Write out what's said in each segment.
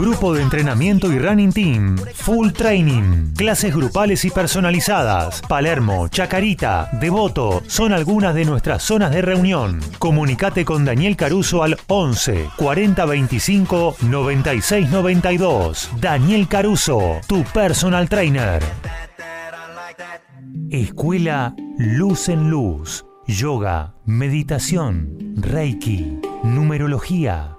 Grupo de entrenamiento y running team. Full training. Clases grupales y personalizadas. Palermo, Chacarita, Devoto son algunas de nuestras zonas de reunión. Comunicate con Daniel Caruso al 11 40 25 96 92. Daniel Caruso, tu personal trainer. Escuela Luz en Luz. Yoga, meditación, Reiki, numerología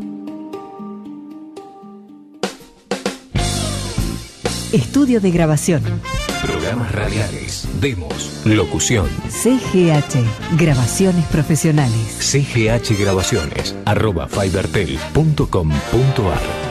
Estudio de grabación. Programas radiales, demos, locución. CGH, grabaciones profesionales. CGH Grabaciones, arroba fibertel.com.ar.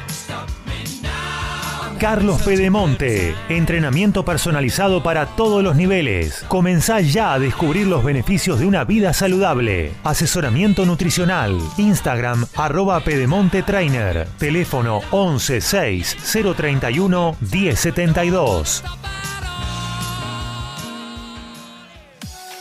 Carlos Pedemonte. Entrenamiento personalizado para todos los niveles. Comenzá ya a descubrir los beneficios de una vida saludable. Asesoramiento nutricional. Instagram arroba Pedemonte Trainer. Teléfono 11 6 031 1072.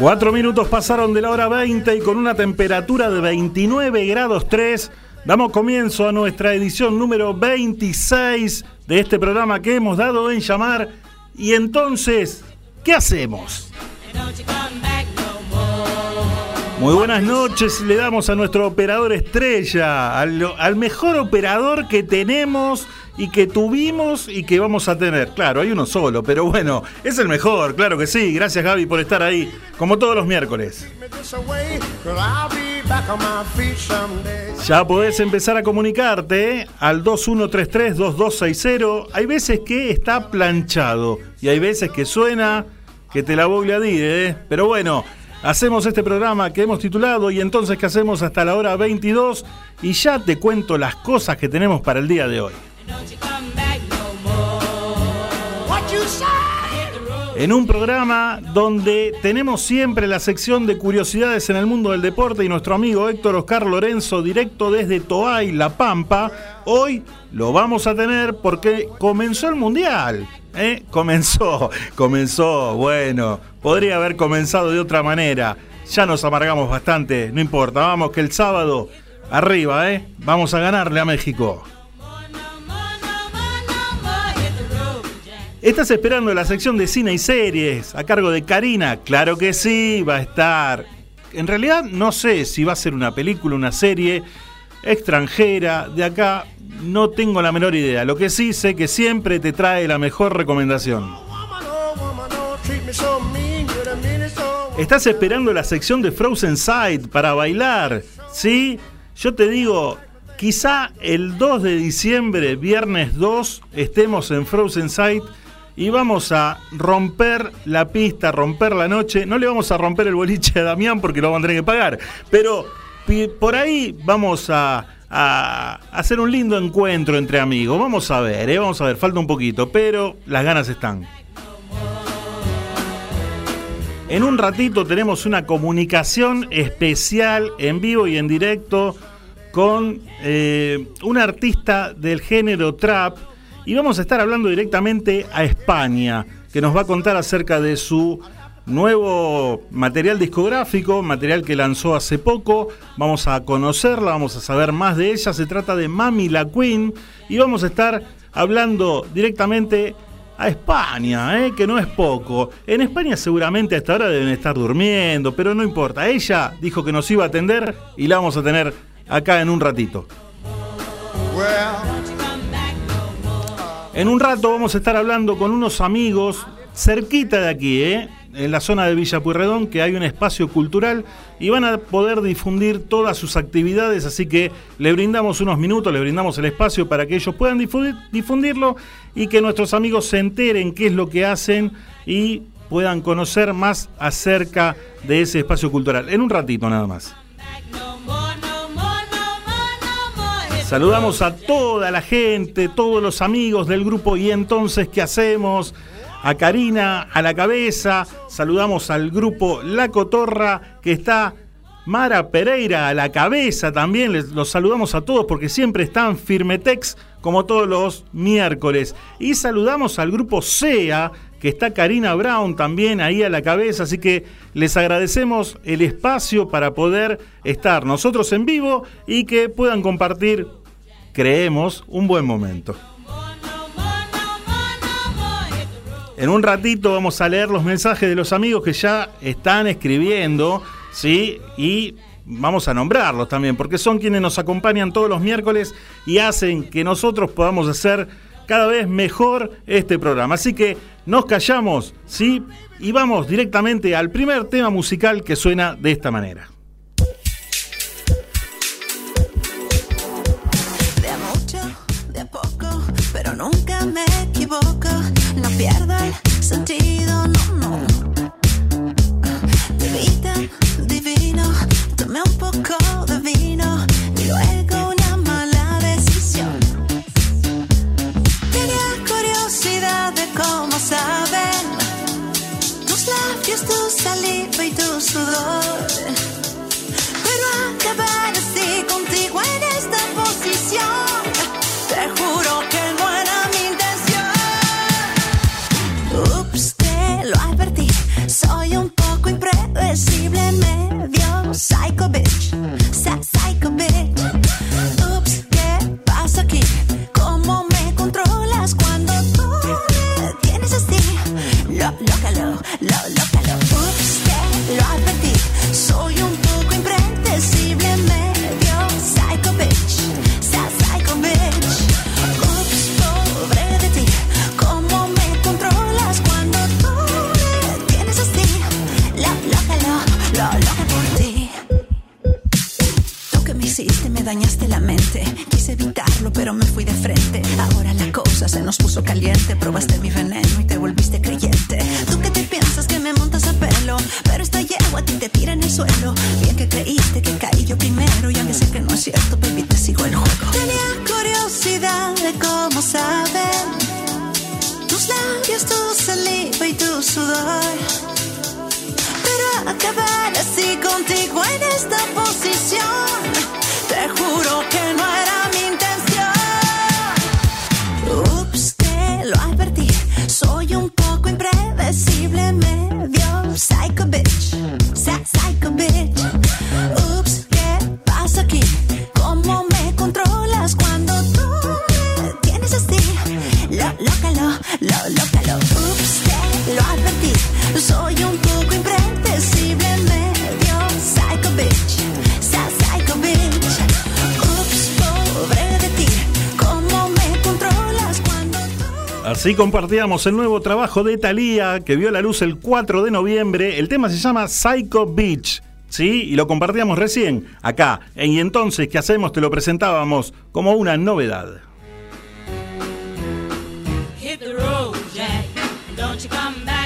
Cuatro minutos pasaron de la hora 20 y con una temperatura de 29 grados 3 damos comienzo a nuestra edición número 26 de este programa que hemos dado en llamar. Y entonces, ¿qué hacemos? Muy buenas noches, le damos a nuestro operador estrella, al, al mejor operador que tenemos y que tuvimos y que vamos a tener. Claro, hay uno solo, pero bueno, es el mejor, claro que sí. Gracias Gaby por estar ahí, como todos los miércoles. Ya podés empezar a comunicarte al 2133-2260. Hay veces que está planchado y hay veces que suena que te la voy a decir, ¿eh? Pero bueno, hacemos este programa que hemos titulado y entonces que hacemos hasta la hora 22 y ya te cuento las cosas que tenemos para el día de hoy. En un programa donde tenemos siempre la sección de curiosidades en el mundo del deporte y nuestro amigo Héctor Oscar Lorenzo, directo desde Toay, La Pampa, hoy lo vamos a tener porque comenzó el Mundial. ¿eh? Comenzó, comenzó, bueno, podría haber comenzado de otra manera. Ya nos amargamos bastante, no importa, vamos que el sábado arriba, ¿eh? Vamos a ganarle a México. ¿Estás esperando la sección de cine y series a cargo de Karina? Claro que sí, va a estar. En realidad no sé si va a ser una película, una serie extranjera, de acá no tengo la menor idea. Lo que sí sé que siempre te trae la mejor recomendación. ¿Estás esperando la sección de Frozen Side para bailar? ¿Sí? Yo te digo, quizá el 2 de diciembre, viernes 2, estemos en Frozen Side y vamos a romper la pista, romper la noche. No le vamos a romper el boliche a Damián porque lo vamos a tener que pagar, pero por ahí vamos a, a hacer un lindo encuentro entre amigos. Vamos a ver, ¿eh? vamos a ver, falta un poquito, pero las ganas están. En un ratito tenemos una comunicación especial en vivo y en directo con eh, un artista del género trap y vamos a estar hablando directamente a España, que nos va a contar acerca de su nuevo material discográfico, material que lanzó hace poco. Vamos a conocerla, vamos a saber más de ella. Se trata de Mami la Queen y vamos a estar hablando directamente a España, ¿eh? que no es poco. En España seguramente hasta ahora deben estar durmiendo, pero no importa. Ella dijo que nos iba a atender y la vamos a tener acá en un ratito. En un rato vamos a estar hablando con unos amigos cerquita de aquí, ¿eh? en la zona de Villa Pueyrredón, que hay un espacio cultural y van a poder difundir todas sus actividades, así que le brindamos unos minutos, le brindamos el espacio para que ellos puedan difundirlo y que nuestros amigos se enteren qué es lo que hacen y puedan conocer más acerca de ese espacio cultural. En un ratito nada más. Saludamos a toda la gente, todos los amigos del grupo y entonces, ¿qué hacemos? A Karina a la cabeza, saludamos al grupo La Cotorra que está Mara Pereira a la cabeza también, los saludamos a todos porque siempre están Firmetex como todos los miércoles. Y saludamos al grupo SEA que está Karina Brown también ahí a la cabeza, así que les agradecemos el espacio para poder estar nosotros en vivo y que puedan compartir creemos, un buen momento. En un ratito vamos a leer los mensajes de los amigos que ya están escribiendo, ¿sí? Y vamos a nombrarlos también, porque son quienes nos acompañan todos los miércoles y hacen que nosotros podamos hacer cada vez mejor este programa. Así que nos callamos, ¿sí? Y vamos directamente al primer tema musical que suena de esta manera. Nunca me equivoco, no pierdo el sentido, no, no. De vida divino, tomé un poco de vino y luego una mala decisión. Tenía curiosidad de cómo saben tus labios, tu saliva y tu sudor. predecible, medio psycho, dañaste la mente. Quise evitarlo, pero me fui de frente. Ahora la cosa se nos puso caliente. Probaste mi veneno y te volviste creyente. Tú que te piensas que me montas a pelo, pero esta yegua a ti te tira en el suelo. Bien que creíste que caí yo primero, y aunque sé que no es cierto, baby, te sigo el juego. Tenía curiosidad de cómo saben tus labios, tu saliva y tu sudor. Pero acabar así contigo en esta posición, Así compartíamos el nuevo trabajo de Thalía que vio la luz el 4 de noviembre. El tema se llama Psycho Beach. ¿Sí? Y lo compartíamos recién acá. Y entonces, ¿qué hacemos? Te lo presentábamos como una novedad. Hit the road, Jack. Don't you come back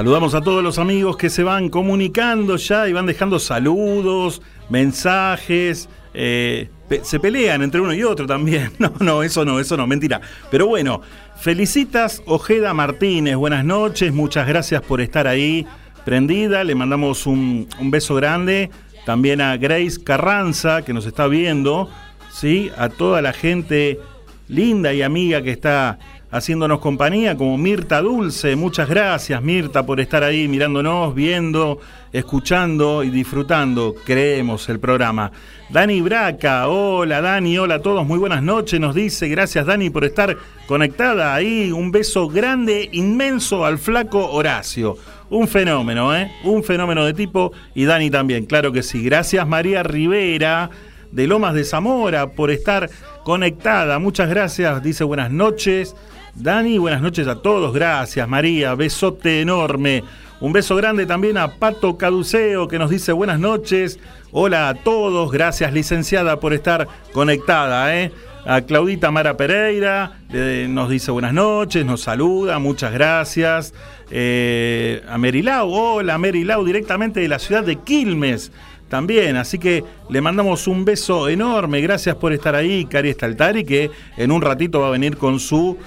Saludamos a todos los amigos que se van comunicando ya y van dejando saludos, mensajes. eh, se pelean entre uno y otro también. No, no, eso no, eso no, mentira. Pero bueno, felicitas Ojeda Martínez. Buenas noches, muchas gracias por estar ahí prendida. Le mandamos un, un beso grande. También a Grace Carranza, que nos está viendo. ¿sí? A toda la gente linda y amiga que está haciéndonos compañía, como Mirta Dulce. Muchas gracias, Mirta, por estar ahí mirándonos, viendo, escuchando y disfrutando, creemos, el programa. Dani Braca, hola Dani, hola a todos, muy buenas noches, nos dice, gracias Dani por estar conectada ahí, un beso grande, inmenso al flaco Horacio. Un fenómeno, ¿eh? Un fenómeno de tipo y Dani también, claro que sí. Gracias María Rivera de Lomas de Zamora por estar conectada. Muchas gracias, dice buenas noches. Dani, buenas noches a todos. Gracias, María. Besote enorme. Un beso grande también a Pato Caduceo que nos dice buenas noches. Hola a todos. Gracias, licenciada, por estar conectada. ¿eh? A Claudita Mara Pereira eh, nos dice buenas noches, nos saluda, muchas gracias. Eh, a Merilau, hola Merilau, directamente de la ciudad de Quilmes también. Así que le mandamos un beso enorme. Gracias por estar ahí, Cari Staltari, que en un ratito va a venir con su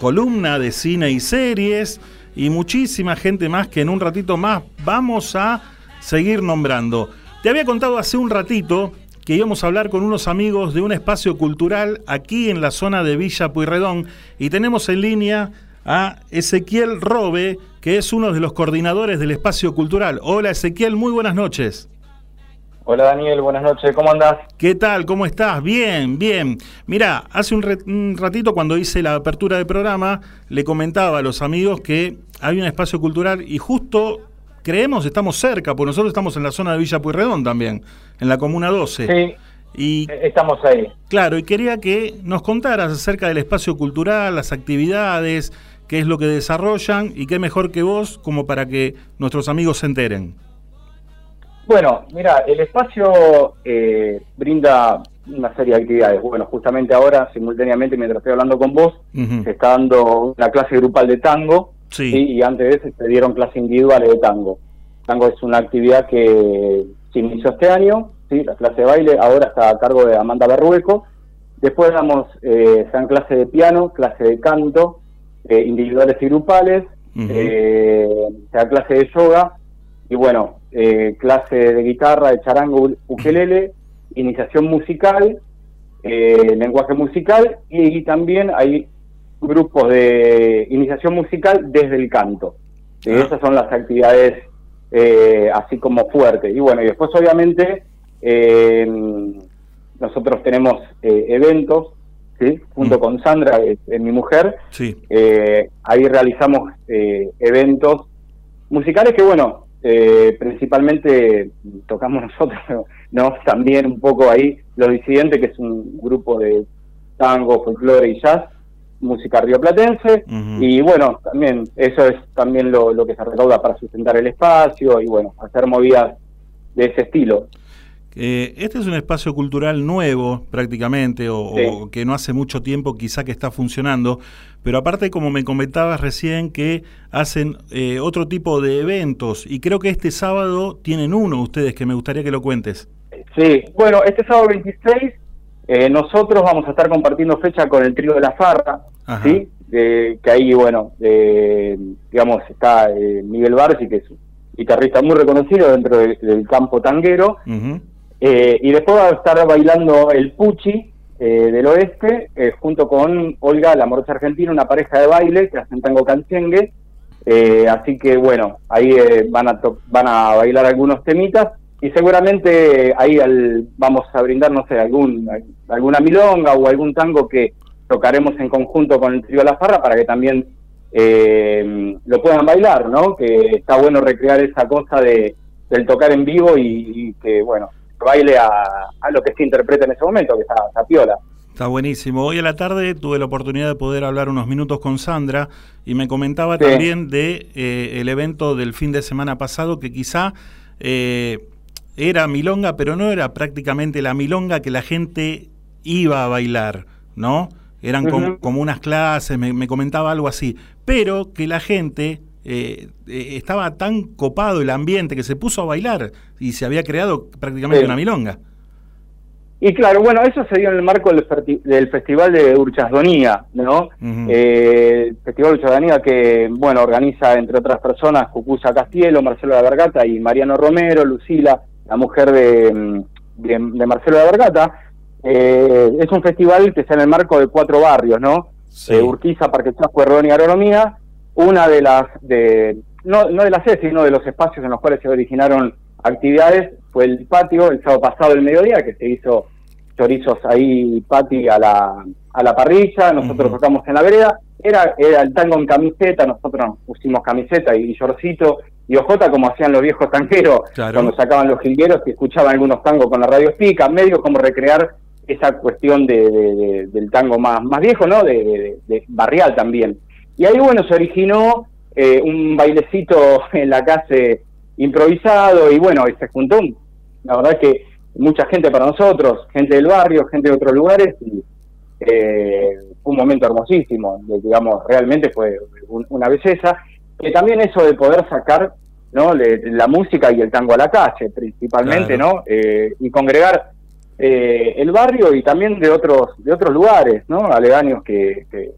columna de cine y series. Y muchísima gente más que en un ratito más vamos a seguir nombrando. Te había contado hace un ratito que íbamos a hablar con unos amigos de un espacio cultural aquí en la zona de Villa Pueyrredón y tenemos en línea a Ezequiel Robe, que es uno de los coordinadores del espacio cultural. Hola Ezequiel, muy buenas noches. Hola Daniel, buenas noches, ¿cómo andás? ¿Qué tal? ¿Cómo estás? Bien, bien. Mira, hace un, ratito cuando hice la apertura del programa, le comentaba a los amigos que hay un espacio cultural y justo creemos estamos cerca, porque nosotros estamos en la zona de Villa Pueyrredón también, en la Comuna 12. Sí, Y estamos ahí. claro, y quería que nos contaras acerca del espacio cultural, las actividades, qué es lo que desarrollan y qué mejor que vos como para que nuestros amigos se enteren. Bueno, mira, el espacio eh, brinda una serie de actividades. Bueno, justamente ahora, simultáneamente, mientras estoy hablando con vos, se está dando una clase grupal de tango Sí. ¿sí? y antes de eso se dieron clases individuales de tango. Tango es una actividad que se inició este año, ¿sí? la clase de baile ahora está a cargo de Amanda Berrueco. Después damos, eh, se dan clases de piano, clase de canto, eh, individuales y grupales, Ujú. eh, se da clase de yoga y bueno, eh, clase de guitarra, de charango, ukelele, iniciación musical, eh, lenguaje musical y, también hay grupos de iniciación musical desde el canto. Y Ah. esas son las actividades eh, así como fuertes. Y bueno, y después obviamente eh, nosotros tenemos eh, eventos, ¿sí? junto Mm. con Sandra, mi mujer, Sí. eh, ahí realizamos eh, eventos musicales que, bueno, eh, principalmente tocamos nosotros, ¿no? También un poco ahí Los Disidentes, que es un grupo de tango, folclore y jazz, música rioplatense, y bueno, también eso es también lo, lo que se recauda para sustentar el espacio y bueno, hacer movidas de ese estilo. Eh, este es un espacio cultural nuevo prácticamente, o, Sí. o que no hace mucho tiempo quizá que está funcionando, pero aparte como me comentabas recién que hacen eh, otro tipo de eventos y creo que este sábado tienen uno ustedes que me gustaría que lo cuentes. Sí, bueno, este sábado 26 eh, nosotros vamos a estar compartiendo fecha con el trío de la Farra, Ajá. ¿sí? Que ahí, bueno, eh, digamos, está eh, Miguel Barsi, que es un guitarrista muy reconocido dentro de- del campo tanguero. Eh, y después va a estar bailando el Puchi eh, del oeste, eh, junto con Olga, la morocha argentina, una pareja de baile que hacen tango canchengue. Eh, así que bueno, ahí eh, van, a van a bailar algunos temitas y seguramente ahí al- vamos a brindar, no sé, algún, alguna milonga o algún tango que tocaremos en conjunto con el trío La Farra para que también lo puedan bailar, ¿no? Que está bueno recrear esa cosa de del tocar en vivo y que, bueno, baile a, a lo que se interpreta en ese momento, que está, está piola. Está buenísimo. Hoy a la tarde tuve la oportunidad de poder hablar unos minutos con Sandra y me comentaba Sí. también de eh, el evento del fin de semana pasado que quizá eh, era milonga, pero no era prácticamente la milonga que la gente iba a bailar, ¿no? Eran como, unas clases, me, me comentaba algo así, pero que la gente eh, eh, estaba tan copado el ambiente que se puso a bailar y se había creado prácticamente Sí. una milonga. Y claro, bueno, eso se dio en el marco del, Festival de Urchasdonía, ¿no? Eh, el Festival de Urchasdonía que, bueno, organiza, entre otras personas, Cucuza Castielo, Marcelo de la Vergata y Mariano Romero, Lucila, la mujer de, mm, de, de Marcelo de la Vergata. Eh, es un festival que está en el marco de cuatro barrios, ¿no? Sí. Eh, Urquiza, Parque Chasco, Herrón y Agronomía. Una de las, de no, no de las sedes, sino de los espacios en los cuales se originaron actividades fue el patio, el sábado pasado del mediodía, que se hizo chorizos ahí, pati a la, a la parrilla, nosotros tocamos en la vereda, era, era el tango en camiseta, nosotros nos pusimos camiseta y, y shortcito y ojota como hacían los viejos tanqueros Claro. cuando sacaban los jilgueros y escuchaban algunos tangos con la radio pica, medio como recrear esa cuestión de, de- de- del tango más, más viejo, ¿no? De, de- de barrial también. Y ahí, bueno, se originó eh, un bailecito en la calle improvisado y bueno, y se juntó, un- la verdad que mucha gente para nosotros, gente del barrio, gente de otros lugares y eh, fue un momento hermosísimo, digamos, realmente fue un- una belleza. Que también eso de poder sacar no Le- la música y el tango a la calle, principalmente, Claro. ¿no? Eh, y congregar eh, el barrio y también de otros de otros lugares, ¿no? Aledaños que, que,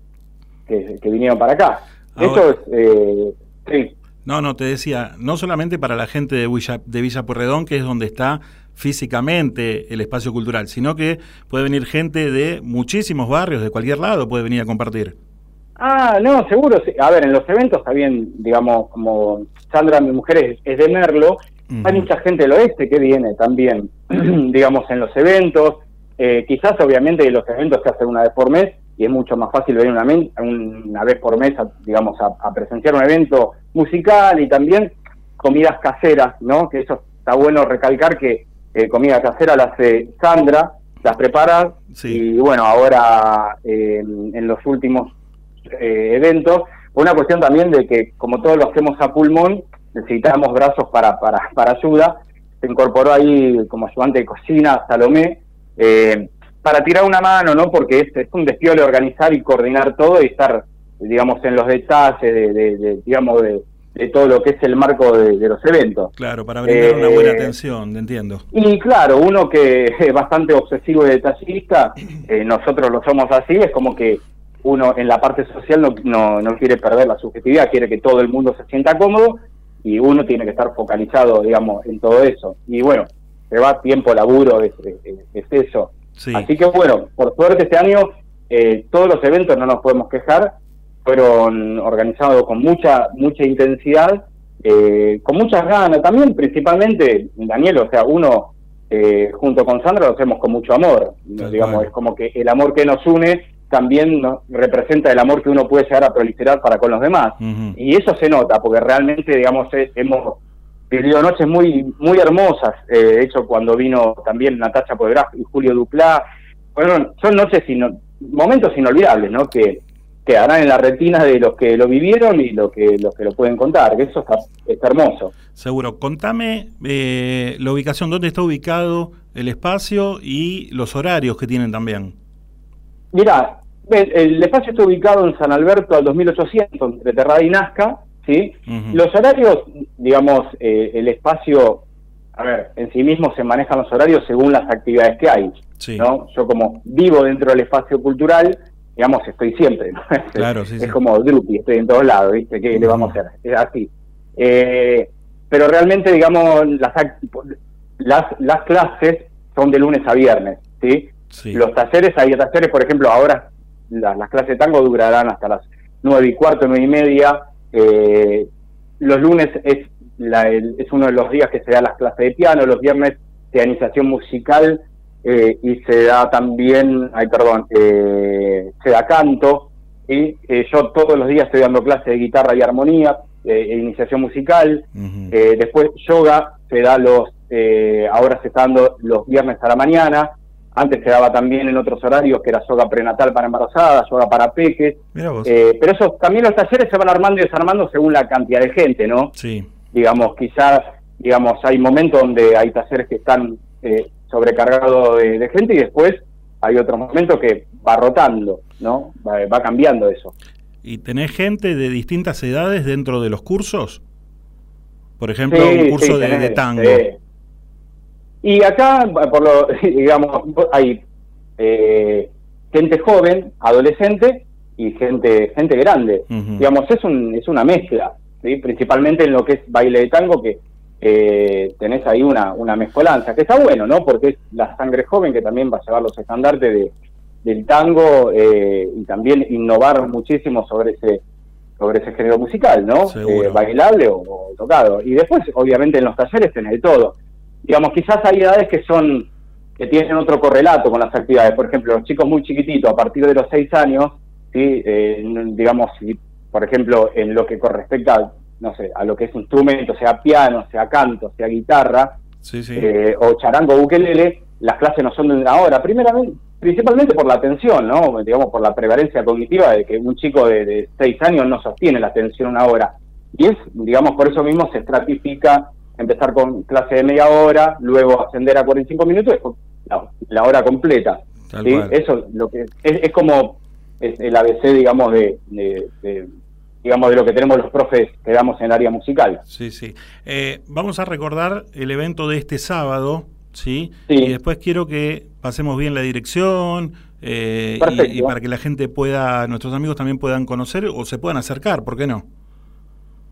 que- que vinieron para acá. Ahora- Eso es, eh, sí, No, no, te decía, no solamente para la gente de Villa, de Villa Pueyrredón, que es donde está físicamente el espacio cultural, sino que puede venir gente de muchísimos barrios, de cualquier lado, puede venir a compartir. Ah, no, seguro. sí. A ver, en los eventos está bien, digamos, como Sandra, mi mujer, es, es de Merlo, hay mucha gente del oeste que viene también, digamos, en los eventos. Eh, quizás, obviamente, los eventos se hacen una vez por mes y es mucho más fácil venir una, una vez por mes, a, digamos, a, a presenciar un evento musical y también comidas caseras, ¿no? Que eso está bueno recalcar que eh, comida casera la hace Sandra, las prepara y bueno, ahora eh, en los últimos eh, eventos, una cuestión también de que como todos lo hacemos a pulmón, necesitamos brazos para, para, para ayuda, se incorporó ahí como ayudante de cocina Salomé, eh, para tirar una mano, ¿no? Porque es, es un despiole organizar y coordinar todo y estar, digamos, en los detalles de, de- de, digamos, de, de todo lo que es el marco de, los eventos. Claro, para brindar una Eh, buena atención, entiendo. Y claro, uno que es bastante obsesivo y detallista, eh, nosotros lo somos así, es como que uno en la parte social no, no, no quiere perder la subjetividad, quiere que todo el mundo se sienta cómodo y uno tiene que estar focalizado, digamos, en todo eso. Y bueno, se va tiempo, laburo, es, es- es eso. Sí. Así que bueno, por suerte este año eh, todos los eventos no nos podemos quejar, fueron organizados con mucha mucha intensidad, eh, con muchas ganas, también principalmente, Daniel, o sea, uno eh, junto con Sandra lo hacemos con mucho amor, digamos, cual. es como que el amor que nos une también ¿no? representa el amor que uno puede llegar a proliferar para con los demás. Y eso se nota, porque realmente, digamos, eh, hemos vivido noches muy muy hermosas. Eh, de hecho, cuando vino también Natacha Podgraf y Julio Duplá, bueno, son noches momentos inolvidables, ¿no? Que quedarán en la retina de los que lo vivieron y los que, los que lo pueden contar, que eso está, está hermoso. Seguro. Contame eh, la ubicación, dónde está ubicado el espacio y los horarios que tienen también. Mira, el, el espacio está ubicado en San Alberto al 2800, entre Terrada y Nazca, ¿sí? Los horarios, digamos, eh, el espacio, a ver, en sí mismo se manejan los horarios según las actividades que hay, Sí. ¿no? Yo como vivo dentro del espacio cultural, digamos, estoy siempre, ¿no? Claro, sí, es sí. como Drupi, estoy en todos lados, ¿viste? ¿Qué le vamos a hacer? Es así. Eh, pero realmente, digamos, las, las, las clases son de lunes a viernes, ¿sí? Sí. Los talleres, hay talleres, por ejemplo, ahora la- las clases de tango durarán hasta las nueve y cuarto, nueve y media. Eh, los lunes es, la- el- es uno de los días que se da las clases de piano, los viernes pianización musical eh, y se da también, ay perdón, eh, se da canto. Y eh, yo todos los días estoy dando clases de guitarra y armonía, eh, e iniciación musical. Eh, después yoga se da los, eh, ahora se está dando los viernes a la mañana. Antes se daba también en otros horarios que era yoga prenatal para embarazadas, yoga para peques. Eh, pero eso también los talleres se van armando y desarmando según la cantidad de gente, ¿no? sí. Digamos, quizás, digamos, hay momentos donde hay talleres que están eh, sobrecargados de, de gente y después hay otros momentos que va rotando, ¿no? Va, va cambiando eso. ¿Y tenés gente de distintas edades dentro de los cursos? Por ejemplo, Sí, un curso sí, de, tenés, de tango. sí. Y acá, por lo, digamos, hay eh, gente joven, adolescente y gente gente grande. Digamos, es, un, es una mezcla, ¿sí? principalmente en lo que es baile de tango, que eh, tenés ahí una, una mezcolanza, que está bueno, ¿no? Porque es la sangre joven que también va a llevar los estandartes de, del tango eh, y también innovar muchísimo sobre ese sobre ese género musical, ¿no? Eh, bailable o, o tocado. Y después, obviamente, en los talleres tenés de todo. Digamos, quizás hay edades que son que tienen otro correlato con las actividades. Por ejemplo, los chicos muy chiquititos, a partir de los seis años, ¿sí? Eh, digamos, si, por ejemplo, en lo que con respecto a, no sé, a lo que es instrumento, sea piano, sea canto, sea guitarra, Sí, sí. eh, o charango o ukelele, las clases no son de una hora, primeramente, principalmente por la atención, ¿no? Digamos, por la prevalencia cognitiva de que un chico de, de seis años no sostiene la atención una hora. Y es, digamos, por eso mismo se estratifica empezar con clase de media hora, luego ascender a 45 minutos, después la, la hora completa. Eso lo que es, es como es el ABC, digamos, de, de- de- digamos, de lo que tenemos los profes que damos en el área musical. Sí, sí. Eh, vamos a recordar el evento de este sábado, ¿sí? Sí. Y después quiero que pasemos bien la dirección eh, y, y para que la gente pueda, nuestros amigos también puedan conocer o se puedan acercar, ¿por qué no?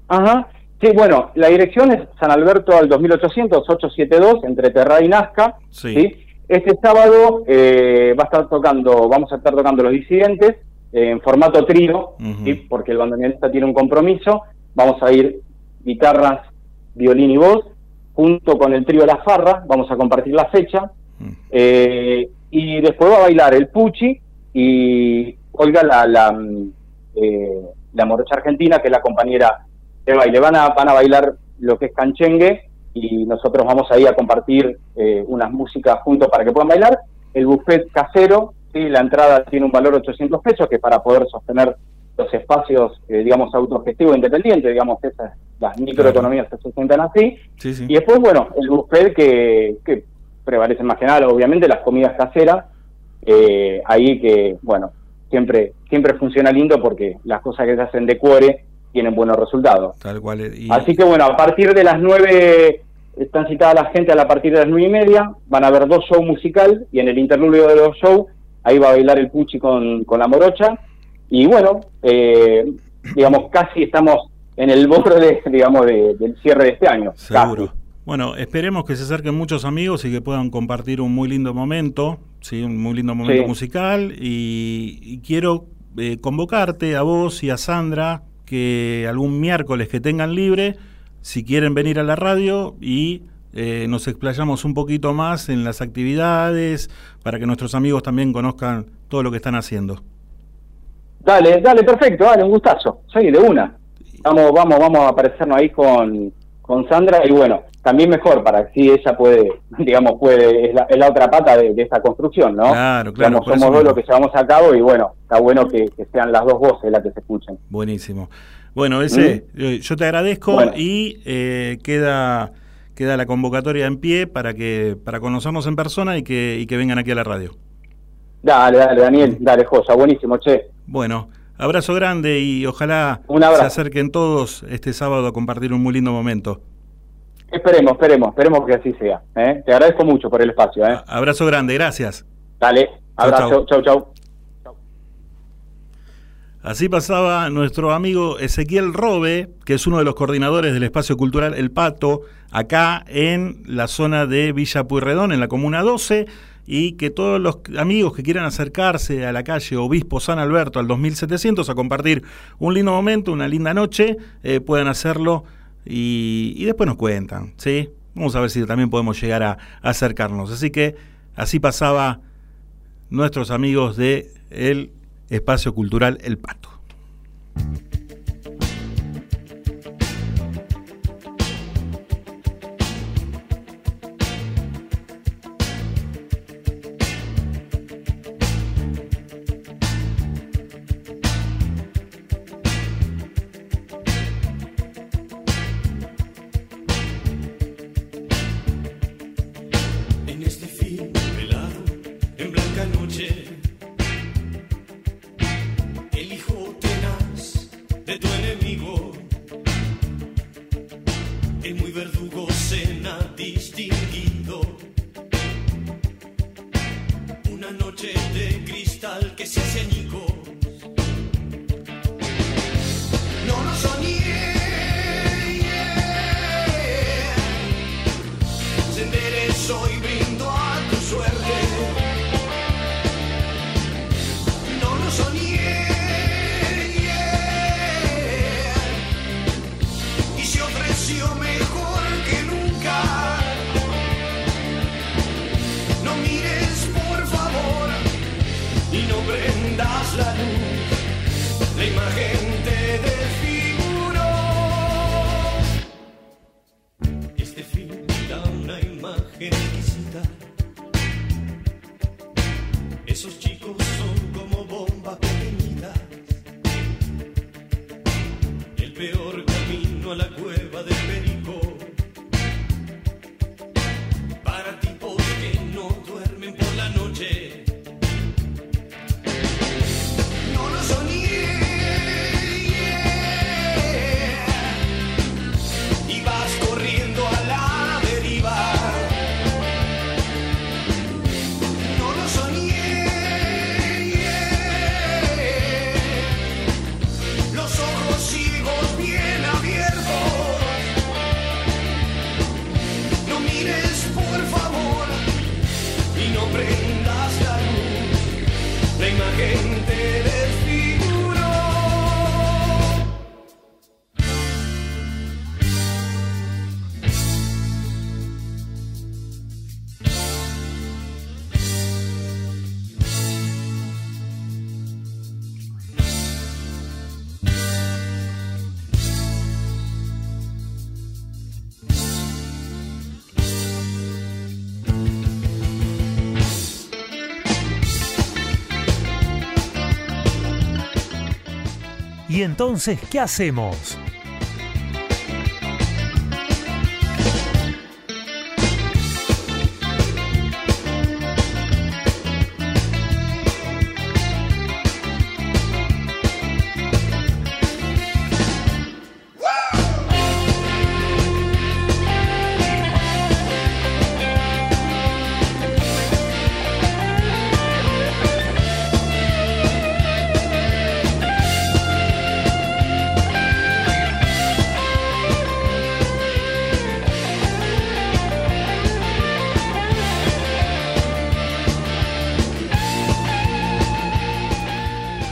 Ajá. Sí, bueno, la dirección es San Alberto al 2800, 872, entre Terra y Nazca. Sí. Este sábado eh, va a estar tocando, vamos a estar tocando los disidentes eh, en formato trío. ¿sí? porque el bandoneonista tiene un compromiso. Vamos a ir guitarras, violín y voz, junto con el trío La Farra, vamos a compartir la fecha. Eh, y después va a bailar el Puchi y Olga, la, la, mm, eh, la morocha argentina, que es la compañera de baile. Van a, van a bailar lo que es canchengue y nosotros vamos ahí a compartir eh, unas músicas juntos para que puedan bailar. El buffet casero, ¿sí? la entrada tiene un valor de 800 pesos, que para poder sostener los espacios, eh, digamos, autogestivos independientes, digamos, esas, las microeconomías se sustentan así. Sí, sí. Y después, bueno, el buffet que, que prevalece más que nada, obviamente, las comidas caseras, eh, ahí que, bueno, siempre siempre funciona lindo porque las cosas que se hacen de cuore tienen buenos resultados. Tal cual. eh, y- Así que, bueno, a partir de las nueve, están citadas la gente a la partir de las nueve y media, van a haber dos shows musical y en el interludio de los shows, ahí va a bailar el Puchi con, con la morocha. Y bueno, eh, digamos, casi estamos en el borde, digamos, de- del cierre de este año. Seguro. Casi. Bueno, esperemos que se acerquen muchos amigos y que puedan compartir un muy lindo momento, sí, un muy lindo momento Sí. musical. Y, y quiero eh, convocarte a vos y a Sandra que algún miércoles que tengan libre, si quieren venir a la radio y eh, nos explayamos un poquito más en las actividades para que nuestros amigos también conozcan todo lo que están haciendo. Dale, dale, perfecto, dale, un gustazo. Sí, de una. Vamos, vamos, vamos a aparecernos ahí con, con Sandra y bueno, también mejor para que si ella puede, digamos, puede, es la, es la otra pata de, de esta construcción, ¿no? Claro, claro, Digamos, somos dos los que llevamos a cabo y bueno, está bueno que, que sean las dos voces las que se escuchen. Buenísimo. Bueno, ese, eh, yo te agradezco ¿Mm? Bueno. y eh, queda, queda la convocatoria en pie para que para conocernos en persona y que, y que vengan aquí a la radio. Dale, dale, Daniel, dale, Josa, buenísimo, che. Bueno, abrazo grande y ojalá se acerquen todos este sábado a compartir un muy lindo momento. Esperemos, esperemos, esperemos que así sea. ¿eh? Te agradezco mucho por el espacio. ¿eh? Abrazo grande, gracias. Dale, abrazo, chau, chau. Así pasaba nuestro amigo Ezequiel Robe, que es uno de los coordinadores del espacio cultural El Pato, acá en la zona de Villa Pueyrredón, en la Comuna 12, y que todos los amigos que quieran acercarse a la calle Obispo San Alberto al 2700 a compartir un lindo momento, una linda noche, eh, puedan hacerlo y, y después nos cuentan, ¿sí? Vamos a ver si también podemos llegar a, a acercarnos. Así que así pasaba nuestros amigos de el espacio cultural El Pato. Una ¿Y entonces qué hacemos?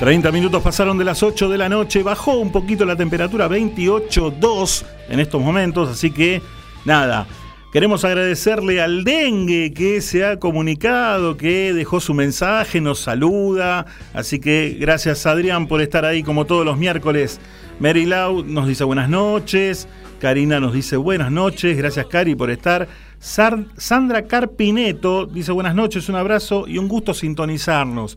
30 minutos pasaron de las 8 de la noche, bajó un poquito la temperatura, 28.2 en estos momentos, así que nada, Queremos agradecerle al Dengue que se ha comunicado, que dejó su mensaje, nos saluda. Así que gracias Adrián por estar ahí como todos los miércoles. Mary Lau nos dice buenas noches. Karina nos dice buenas noches. Gracias Cari por estar. Sandra Carpineto dice buenas noches, un abrazo y un gusto sintonizarnos.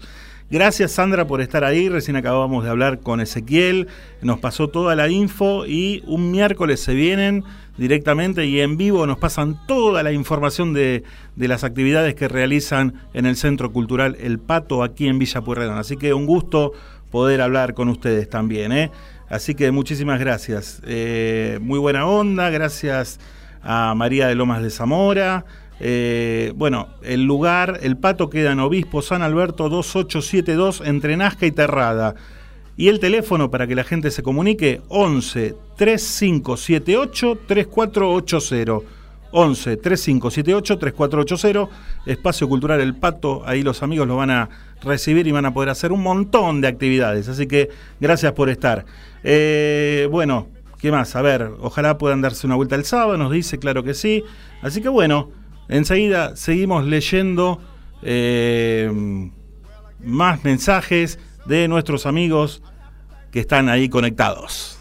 Gracias Sandra por estar ahí, recién acabamos de hablar con Ezequiel, nos pasó toda la info y un miércoles se vienen directamente y en vivo nos pasan toda la información de, de las actividades que realizan en el Centro Cultural El Pato aquí en Villa Pueyrredón. Así que un gusto poder hablar con ustedes también. ¿eh? Así que muchísimas gracias. Eh, muy buena onda, gracias a María de Lomas de Zamora. Eh, bueno, el lugar, el pato queda en Obispo San Alberto 2872 entre Nazca y Terrada. Y el teléfono para que la gente se comunique 11 3578 3480. 11 3578 3480. Espacio Cultural El Pato. Ahí los amigos lo van a recibir y van a poder hacer un montón de actividades. Así que gracias por estar. Eh, bueno, ¿qué más? A ver, ojalá puedan darse una vuelta el sábado. Nos dice, claro que sí. Así que bueno, enseguida seguimos leyendo eh, más mensajes de nuestros amigos que están ahí conectados.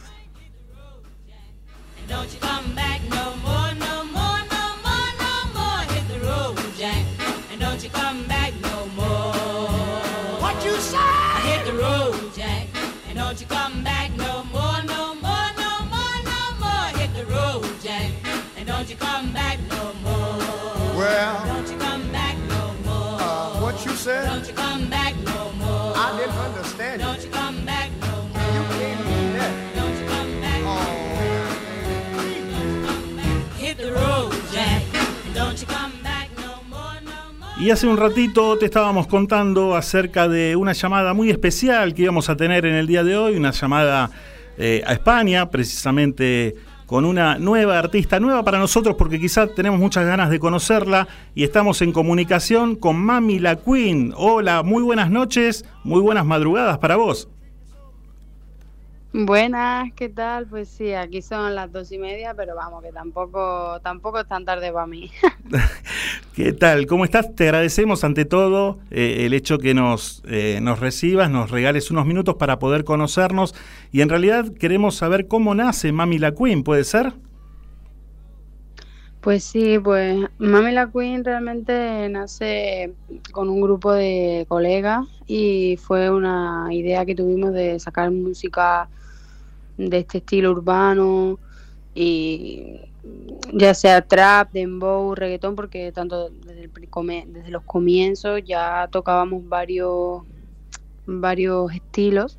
Y hace un ratito te estábamos contando acerca de una llamada muy especial que íbamos a tener en el día de hoy, una llamada eh, a España, precisamente con una nueva artista, nueva para nosotros porque quizás tenemos muchas ganas de conocerla y estamos en comunicación con Mami la Queen. Hola, muy buenas noches, muy buenas madrugadas para vos. Buenas, ¿qué tal? Pues sí, aquí son las dos y media, pero vamos, que tampoco, tampoco es tan tarde para mí. ¿Qué tal? ¿Cómo estás? Te agradecemos ante todo eh, el hecho que nos, eh, nos recibas, nos regales unos minutos para poder conocernos y en realidad queremos saber cómo nace Mami la Queen, ¿puede ser? Pues sí, pues Mami la Queen realmente nace con un grupo de colegas y fue una idea que tuvimos de sacar música de este estilo urbano y ya sea trap, dembow, reggaetón, porque tanto desde, el desde los comienzos ya tocábamos varios varios estilos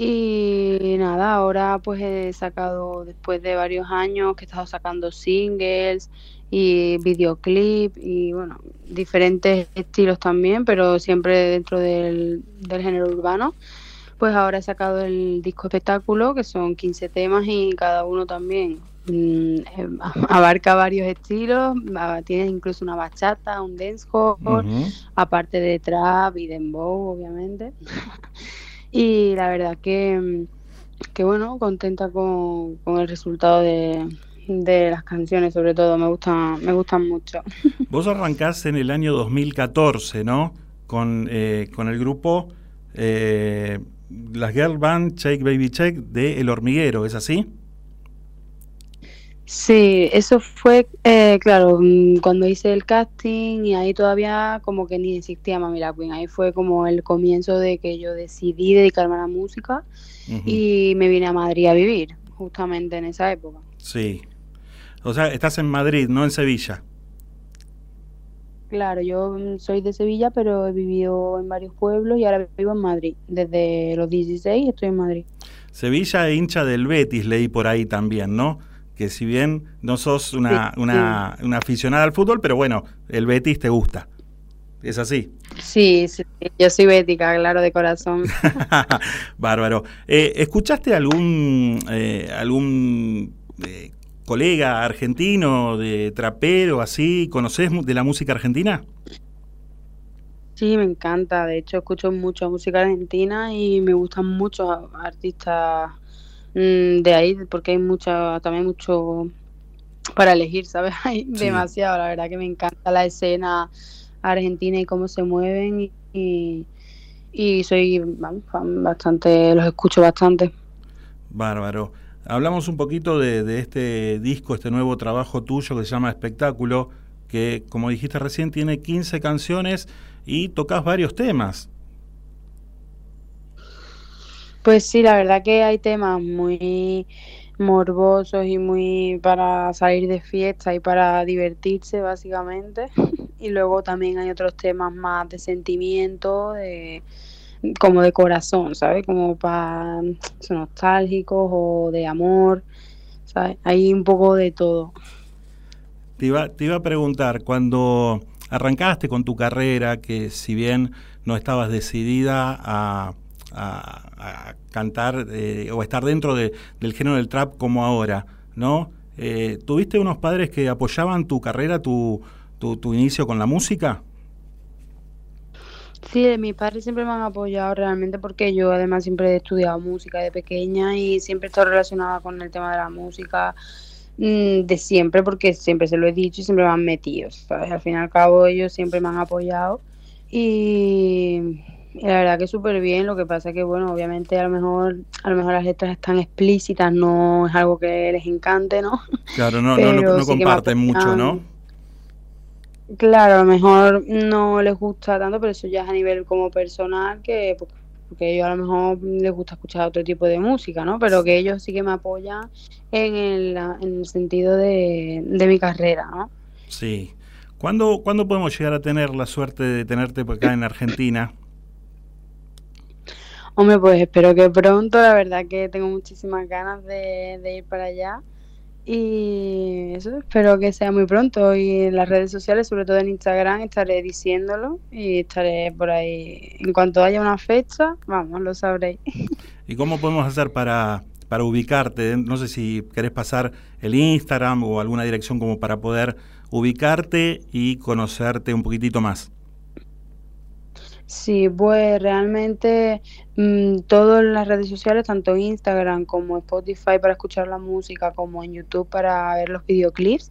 y nada, ahora pues he sacado, después de varios años que he estado sacando singles y videoclip y bueno, diferentes estilos también, pero siempre dentro del, del género urbano. Pues ahora he sacado el disco espectáculo, que son 15 temas y cada uno también mm, eh, abarca varios estilos. Tienes incluso una bachata, un dancehall, aparte de trap y dembow, obviamente. y la verdad que, mm, que bueno, contenta con, con el resultado de, de las canciones, sobre todo, me gustan, me gustan mucho. Vos arrancás en el año 2014, ¿no? Con, eh, con el grupo eh, las Girl Band Shake Baby Shake de El Hormiguero, ¿es así? Sí, eso fue, eh, claro, mm, cuando hice el casting y ahí todavía como que ni existía Mami la Queen, ahí fue como el comienzo de que yo decidí dedicarme a la música y me vine a Madrid a vivir, justamente en esa época. Sí. O sea, estás en Madrid, no en Sevilla. Claro, yo mm, soy de Sevilla, pero he vivido en varios pueblos y ahora vivo en Madrid. Desde los 16 estoy en Madrid. Sevilla e hincha del Betis, leí por ahí también, ¿no? Que si bien no sos una, Sí, una, una aficionada al fútbol, pero bueno, el Betis te gusta. ¿Es así? Sí, sí, yo soy bética, claro, de corazón. Bárbaro. Eh, ¿Escuchaste algún, eh, algún eh, colega argentino de trapero así? ¿Conoces de la música argentina? Sí, me encanta. De hecho, escucho mucha música argentina y me gustan muchos artistas mm, de ahí, porque hay mucha, también mucho para elegir, ¿sabes? Hay Sí. demasiado, la verdad que me encanta la escena argentina y cómo se mueven y, y soy vamos, bastante, los escucho bastante. Bárbaro. Hablamos un poquito de, este disco, este nuevo trabajo tuyo que se llama Espectáculo, que como dijiste recién tiene 15 canciones y tocas varios temas. Pues sí, la verdad que hay temas muy morbosos y muy para salir de fiesta y para divertirse básicamente. Y luego también hay otros temas más de sentimiento, de, como de corazón, ¿sabes? Como para nostálgicos o de amor, ¿sabes? Hay un poco de todo. Te iba, te iba a preguntar, cuando arrancaste con tu carrera, que si bien no estabas decidida a, cantar eh, o estar dentro de- del género del trap como ahora, ¿no? Eh, ¿Tuviste unos padres que apoyaban tu carrera, tu, tu inicio con la música? Sí, mis padres siempre me han apoyado realmente porque yo además siempre he estudiado música de pequeña y siempre he estado relacionada con el tema de la música mm, de siempre porque siempre se lo he dicho y siempre me han metido, ¿sabes? Al fin y al cabo ellos siempre me han apoyado y, y la verdad que súper bien, lo que pasa que bueno, obviamente a lo mejor a lo mejor las letras están explícitas, no es algo que les encante, ¿no? Claro, no, no, no, no sí comparten mucho. ¿no? Claro, a lo mejor no les gusta tanto, pero eso ya es a nivel como personal, que porque ellos a lo mejor les gusta escuchar otro tipo de música, ¿no? Pero que ellos sí que me apoyan en el, en el sentido de, de mi carrera, ¿no? Sí. ¿Cuándo, ¿Cuándo podemos llegar a tener la suerte de tenerte por acá en Argentina? Hombre, pues espero que pronto, la verdad que tengo muchísimas ganas de, de ir para allá y eso, espero que sea muy pronto y en las redes sociales, sobre todo en Instagram, estaré diciéndolo y estaré por ahí. En cuanto haya una fecha, vamos, lo sabréis. ¿Y cómo podemos hacer para, para ubicarte? No sé si querés pasar el Instagram o alguna dirección como para poder ubicarte y conocerte un poquitito más. Sí, pues realmente mm, todo en las redes sociales, tanto Instagram como Spotify para escuchar la música, como en YouTube para ver los videoclips,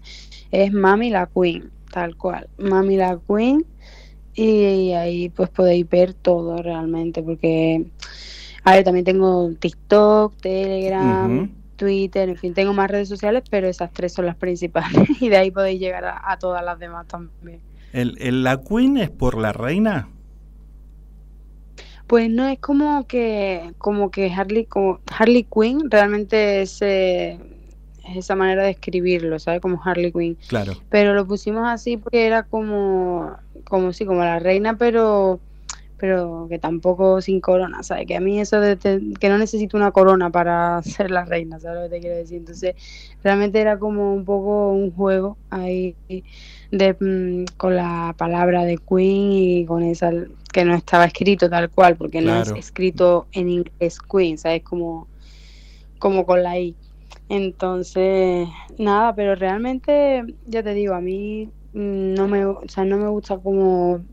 es Mami la Queen, tal cual, Mami la Queen, y ahí pues podéis ver todo realmente, porque, a ver, también tengo TikTok, Telegram. Twitter, en fin, tengo más redes sociales, pero esas tres son las principales, y de ahí podéis llegar a, a todas las demás también. ¿El, el- ¿La Queen es por la reina? Pues no, es como que, como que Harley, como Harley Quinn realmente es, eh, es esa manera de escribirlo, ¿sabes? Como Harley Quinn. Claro. Pero lo pusimos así porque era como, como sí, como la reina, pero, pero que tampoco sin corona, ¿sabes? Que a mí eso de te- que no necesito una corona para ser la reina, ¿sabes lo que te quiero decir? Entonces, realmente era como un poco un juego ahí de, mm, con la palabra de Queen y con esa que no estaba escrito tal cual, porque no es escrito en inglés Queen, ¿sabes? Como, como con la I. Entonces, nada, pero realmente, ya te digo, a mí mm, no me, o sea, no me gusta como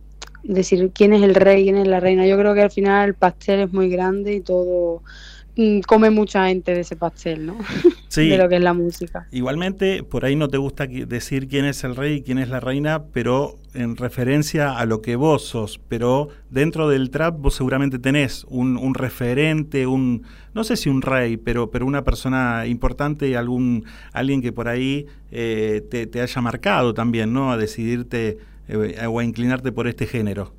decir quién es el rey, quién es la reina. Yo creo que al final el pastel es muy grande y todo come mucha gente de ese pastel, ¿no? Sí. de lo que es la música. Igualmente, por ahí no te gusta decir quién es el rey y quién es la reina, pero en referencia a lo que vos sos. Pero dentro del trap vos seguramente tenés un, un referente, un no sé si un rey, pero, pero una persona importante, algún alguien que por ahí eh, te, te haya marcado también, ¿no? A decidirte eh, o a inclinarte por este género.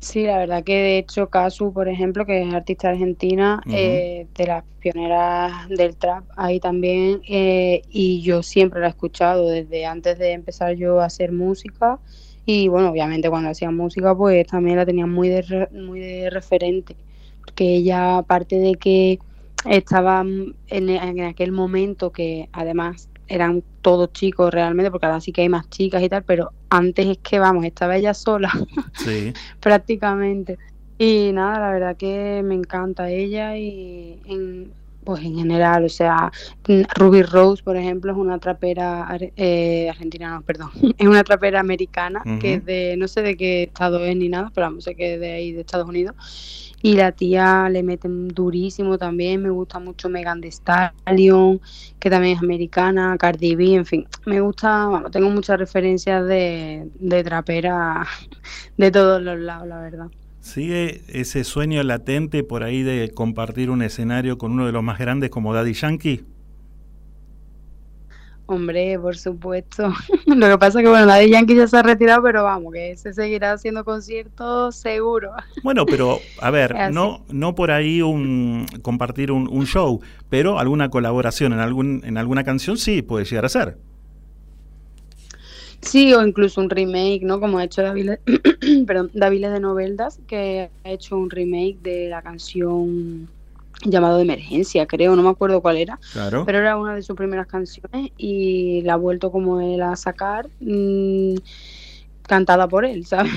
Sí, la verdad que de hecho Casu, por ejemplo, que es artista argentina, eh, de las pioneras del trap, ahí también, eh, y yo siempre la he escuchado desde antes de empezar yo a hacer música, y bueno, obviamente cuando hacía música pues también la tenía muy de, re- muy de referente, porque ella aparte de que estaba en, en aquel momento que además eran todos chicos realmente, porque ahora sí que hay más chicas y tal, pero antes es que vamos, estaba ella sola Sí. prácticamente. Y nada, la verdad que me encanta ella y en, pues en general, o sea, Ruby Rose, por ejemplo, es una trapera eh, argentina, no, perdón, es una trapera americana que es de, no sé de qué estado es ni nada, pero vamos, sé que es de ahí, de Estados Unidos. Y la tía le mete durísimo también. Me gusta mucho Megan Thee Stallion, que también es americana, Cardi B, en fin. Me gusta, bueno, tengo muchas referencias de, de trapera de todos los lados, la verdad. ¿Sigue ese sueño latente por ahí de compartir un escenario con uno de los más grandes como Daddy Yankee? Hombre, por supuesto. Lo que pasa es que, bueno, la de Yankee ya se ha retirado, pero vamos, que se seguirá haciendo conciertos seguro. Bueno, pero a ver, no, no por ahí un compartir un, un show, pero alguna colaboración en algún en alguna canción sí puede llegar a ser. Sí, o incluso un remake, ¿no? Como ha hecho David, perdón, de Noveldas, que ha hecho un remake de la canción llamado de emergencia, creo, no me acuerdo cuál era. Claro. Pero era una de sus primeras canciones y la ha vuelto como él a sacar, mm, cantada por él, ¿sabes?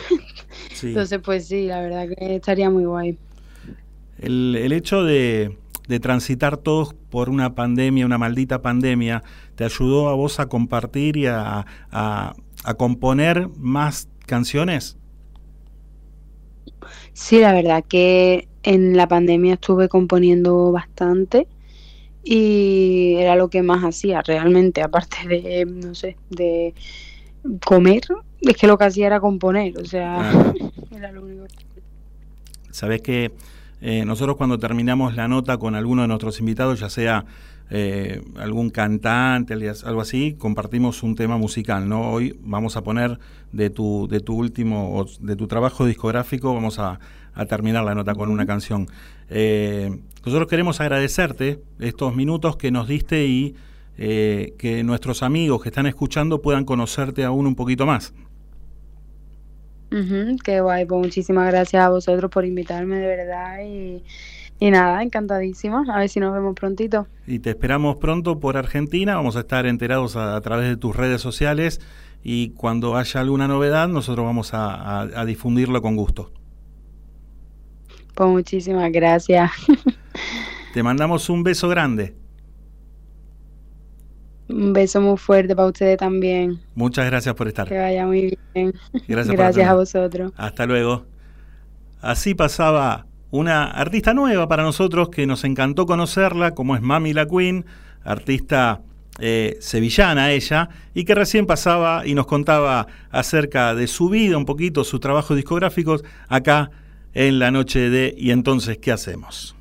Sí. Entonces, pues sí, la verdad que estaría muy guay. El, el hecho de, de transitar todos por una pandemia, una maldita pandemia, ¿te ayudó a vos a compartir y a, a- a componer más canciones? Sí, la verdad que en la pandemia estuve componiendo bastante y era lo que más hacía realmente, aparte de, no sé, de comer, es que lo que hacía era componer, o sea, Ah. era lo único. Sabés que eh, nosotros cuando terminamos la nota con alguno de nuestros invitados, ya sea eh, algún cantante, algo así, compartimos un tema musical, ¿no? Hoy vamos a poner de tu, de tu último, de tu trabajo discográfico, vamos a, a terminar la nota con una canción. Eh, nosotros queremos agradecerte estos minutos que nos diste y eh, que nuestros amigos que están escuchando puedan conocerte aún un poquito más. Ujú, qué guay, pues muchísimas gracias a vosotros por invitarme de verdad y, y nada, encantadísima, a ver si nos vemos prontito. Y te esperamos pronto por Argentina. Vamos a estar enterados a, a través de tus redes sociales. Y cuando haya alguna novedad, nosotros vamos a, a- a difundirlo con gusto. Pues muchísimas gracias. Te mandamos un beso grande. Un beso muy fuerte para ustedes también. Muchas gracias por estar. Que vaya muy bien. Gracias Gracias a vosotros. Hasta luego. Así pasaba una artista nueva para nosotros que nos encantó conocerla, como es Mami La Queen, artista eh, sevillana ella, y que recién pasaba y nos contaba acerca de su vida, un poquito, sus trabajos discográficos, acá en la noche de ¿Y entonces qué hacemos?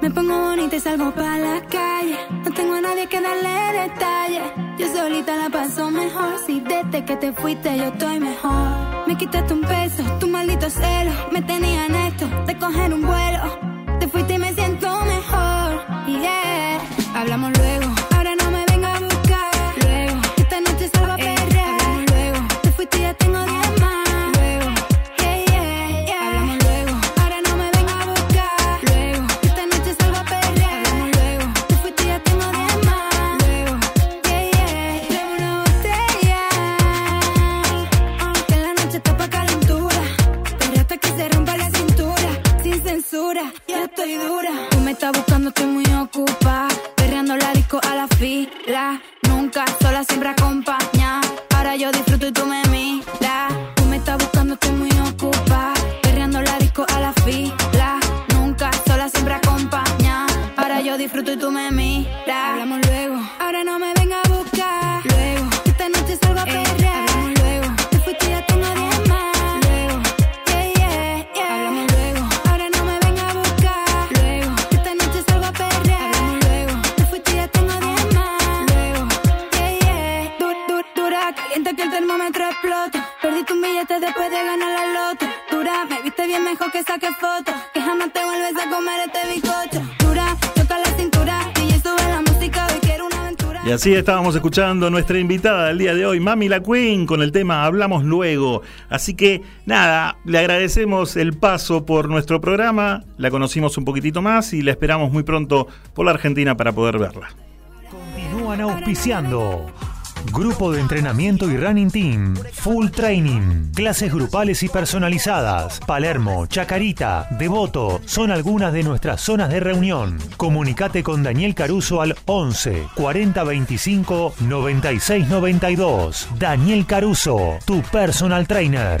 Me pongo bonita y salgo para la calle. No tengo a nadie que darle detalles. Yo solita la paso mejor. Si desde que te fuiste yo estoy mejor. Me quitaste un peso, tu maldito celo. Me tenía en esto de coger un vuelo. Te fuiste y buscando, estoy muy ocupada. Perreando la disco a la fila. Nunca sola, siempre acompañada. Ahora yo disfruto y tú me miras. Tú me estás buscando, estoy muy ocupada. Perreando la disco a la fila. Nunca sola, siempre acompañada. Ahora yo disfruto y tú me miras. Hablamos Mejor que saque fotos. Que jamás te vuelves a comer este bizcocho. Dura, toca la cintura. Y sube la música. Hoy quiero una aventura. Y así estábamos escuchando a nuestra invitada del día de hoy, Mami La Queen, con el tema Hablamos Luego. Así que nada, le agradecemos el paso por nuestro programa, la conocimos un poquitito más y la esperamos muy pronto por la Argentina para poder verla. Continúan auspiciando. Grupo de entrenamiento y running team. Full training. Clases grupales y personalizadas. Palermo, Chacarita, Devoto son algunas de nuestras zonas de reunión. Comunicate con Daniel Caruso al 11 40 25 96 92. Daniel Caruso, tu personal trainer.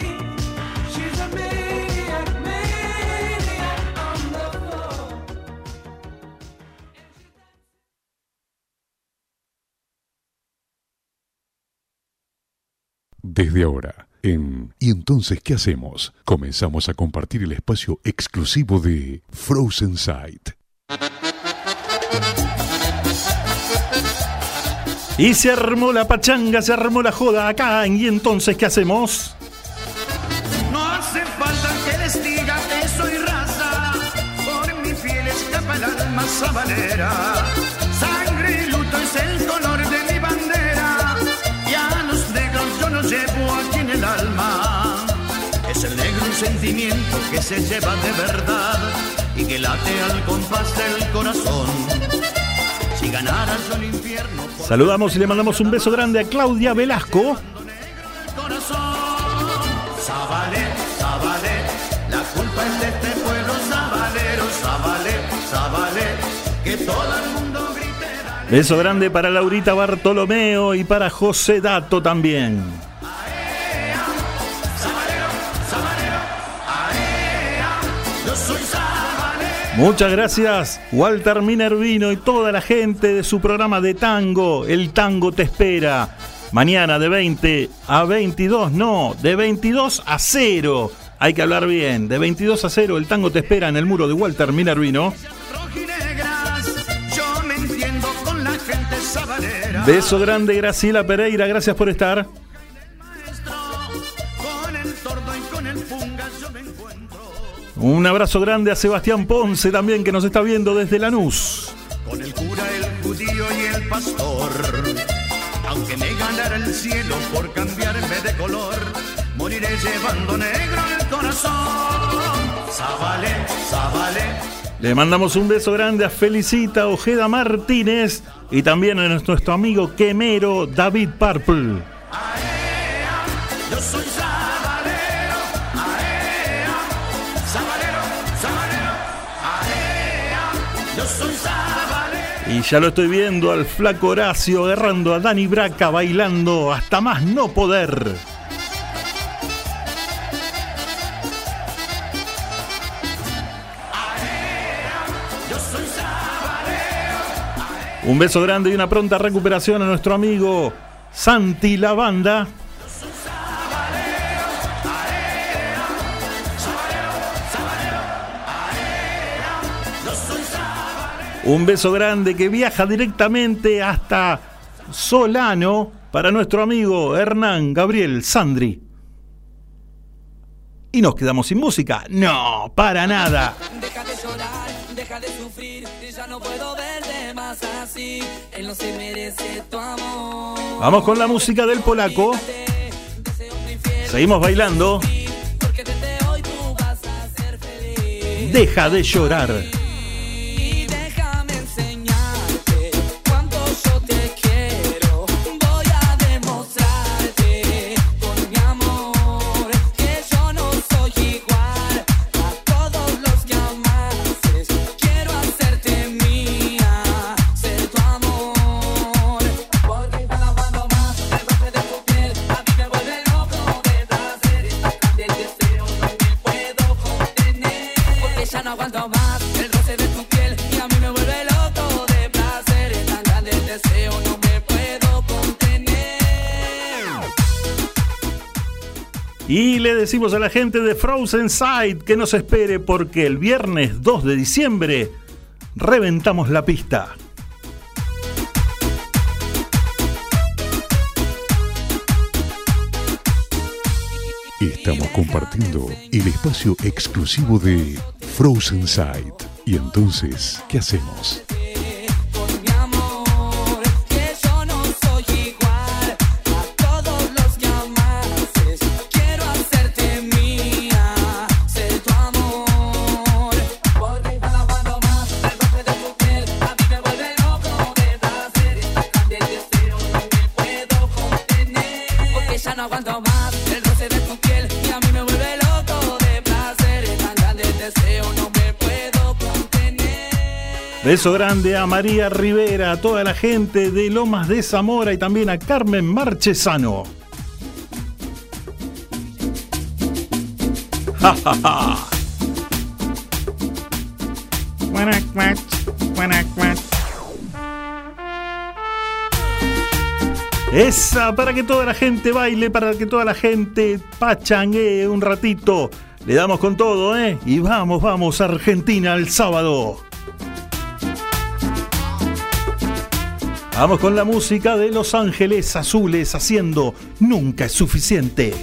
Desde ahora, en ¿Y entonces qué hacemos? Comenzamos a compartir el espacio exclusivo de Frozen Sight. Y se armó la pachanga, se armó la joda acá. ¿Y entonces qué hacemos? Sentimiento que se lleva de verdad y que late al compás del corazón. Si ganara yo el infierno Saludamos y le mandamos un beso grande a Claudia Velasco. la culpa es de este pueblo sabalero, Zabalé, Zabalé, que todo el mundo grite. dale. Beso grande para Laurita Bartolomeo y para José Dato también. Muchas gracias, Walter Minervino y toda la gente de su programa de tango. El tango te espera. Mañana de 20 a 22, no, de 22 a 0. Hay que hablar bien. De 22 a 0, el tango te espera en el muro de Walter Minervino. Beso grande, Graciela Pereira. Gracias por estar. Un abrazo grande a Sebastián Ponce también que nos está viendo desde Lanús. Con el cura, el judío y el pastor. Aunque me ganara el cielo por cambiarme de color, moriré llevando negro el corazón. Zabalé, Zabalé. Le mandamos un beso grande a Felicita Ojeda Martínez y también a nuestro amigo quemero David Purple. Y ya lo estoy viendo al flaco Horacio agarrando a Dani Braca bailando hasta más no poder. Un beso grande y una pronta recuperación a nuestro amigo Santi Lavanda. Un beso grande que viaja directamente hasta Solano para nuestro amigo Hernán Gabriel Sandri. ¿Y nos quedamos sin música? No, para nada. Deja de llorar, deja de sufrir, ya no puedo verte más así. Él no se merece tu amor. Vamos con la música del polaco. Seguimos bailando. Deja de llorar. Decimos a la gente de Frozen Side que nos espere porque el viernes 2 de diciembre reventamos la pista. Estamos compartiendo el espacio exclusivo de Frozen Side. Y entonces, ¿qué hacemos? Beso grande a María Rivera, a toda la gente de Lomas de Zamora y también a Carmen Marchesano. Ja, ja, ja. Esa, para que toda la gente baile, para que toda la gente pachangue un ratito. Le damos con todo, ¿eh? Y vamos, vamos, Argentina el sábado. Vamos con la música de Los Ángeles Azules haciendo Nunca es suficiente.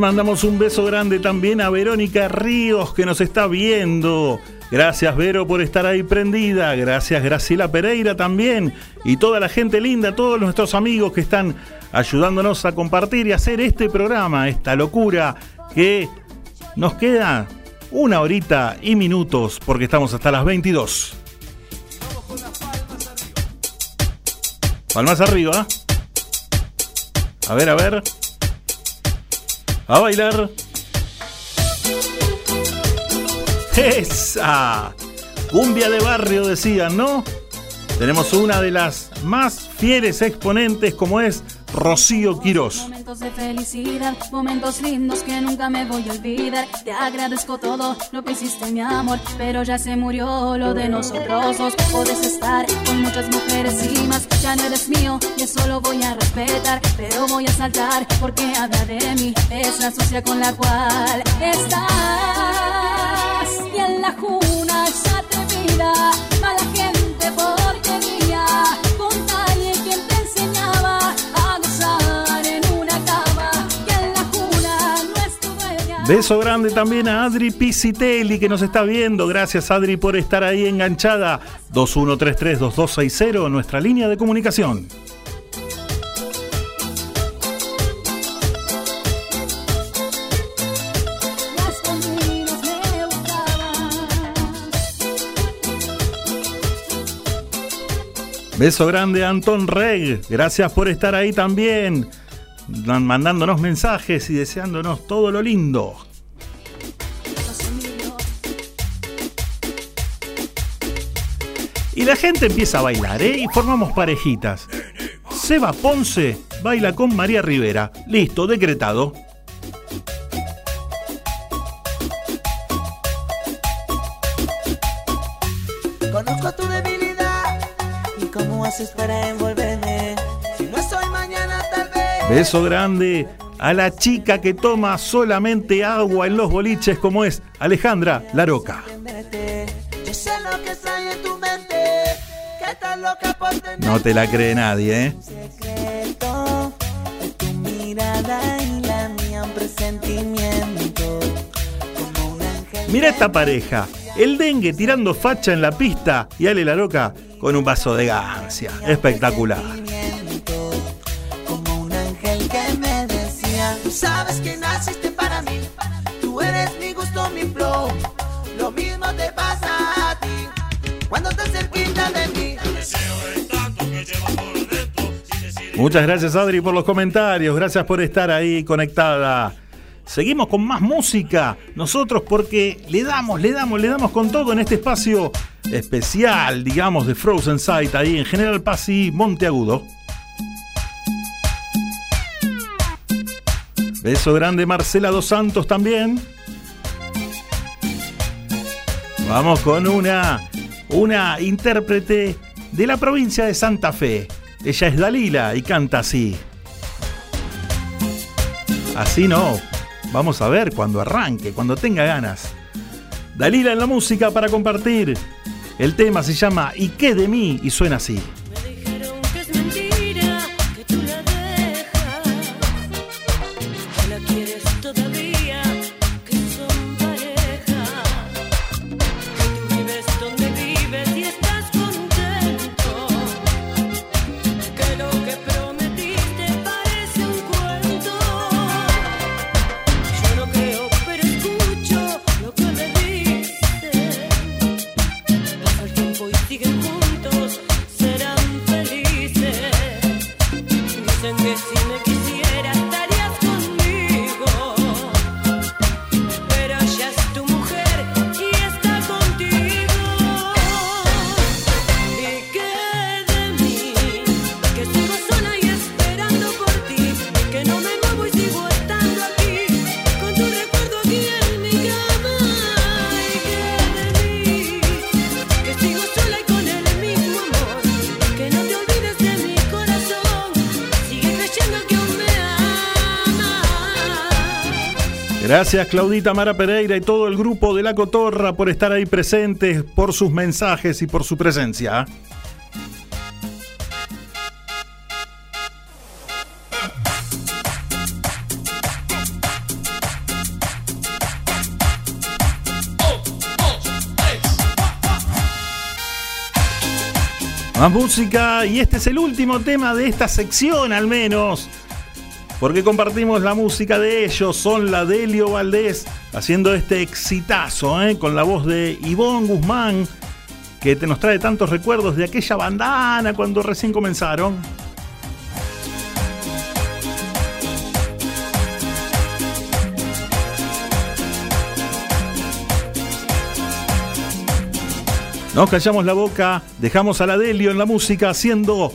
Mandamos un beso grande también a Verónica Ríos que nos está viendo. Gracias Vero por estar ahí prendida. Gracias Graciela Pereira también. Y toda la gente linda, todos nuestros amigos que están ayudándonos a compartir y hacer este programa, esta locura que nos queda una horita y minutos porque estamos hasta las 22. Palmas arriba. A ver, a ver. A bailar. Esa. Cumbia de barrio decían, ¿no? Tenemos una de las más fieles exponentes como es Rocío Quirós. Momentos de felicidad, momentos lindos que nunca me voy a olvidar. Te agradezco todo lo que hiciste, mi amor, pero ya se murió lo de nosotros dos. Puedes estar con muchas mujeres y más, ya no eres mío y eso lo voy a respetar, pero voy a saltar porque habla de mí, es la sucia con la cual estás. Y en la juna ya te mira, mala gente Beso grande también a Adri Pisitelli que nos está viendo. Gracias Adri por estar ahí enganchada. 2133-2260, nuestra línea de comunicación. Beso grande a Anton Reg. Gracias por estar ahí también. Man- Mandándonos mensajes y deseándonos todo lo lindo. Y la gente empieza a bailar, ¿eh? Y formamos parejitas. Seba Ponce baila con María Rivera. Listo, decretado. Conozco tu debilidad y cómo haces para envolverme. Beso grande a la chica que toma solamente agua en los boliches como es Alejandra Laroca. No te la cree nadie, ¿eh? Mira esta pareja, el dengue tirando facha en la pista y Ale Laroca con un vaso de gancia. Espectacular. Muchas gracias Adri por los comentarios, gracias por estar ahí conectada. Seguimos con más música, nosotros porque le damos, le damos, le damos con todo en este espacio especial, digamos, de Frozen Sight ahí en General Paz y Monteagudo. Beso grande Marcela Dos Santos también. Vamos con una, una intérprete de la provincia de Santa Fe. Ella es Dalila y canta así. Así no. Vamos a ver cuando arranque, cuando tenga ganas. Dalila en la música para compartir. El tema se llama ¿Y qué de mí? y suena así. Gracias Claudita Mara Pereira y todo el grupo de La Cotorra por estar ahí presentes, por sus mensajes y por su presencia. Más música y este es el último tema de esta sección al menos. Porque compartimos la música de ellos, son la Delio Valdés haciendo este exitazo ¿eh? con la voz de Ivonne Guzmán, que te nos trae tantos recuerdos de aquella bandana cuando recién comenzaron. Nos callamos la boca, dejamos a la Delio en la música haciendo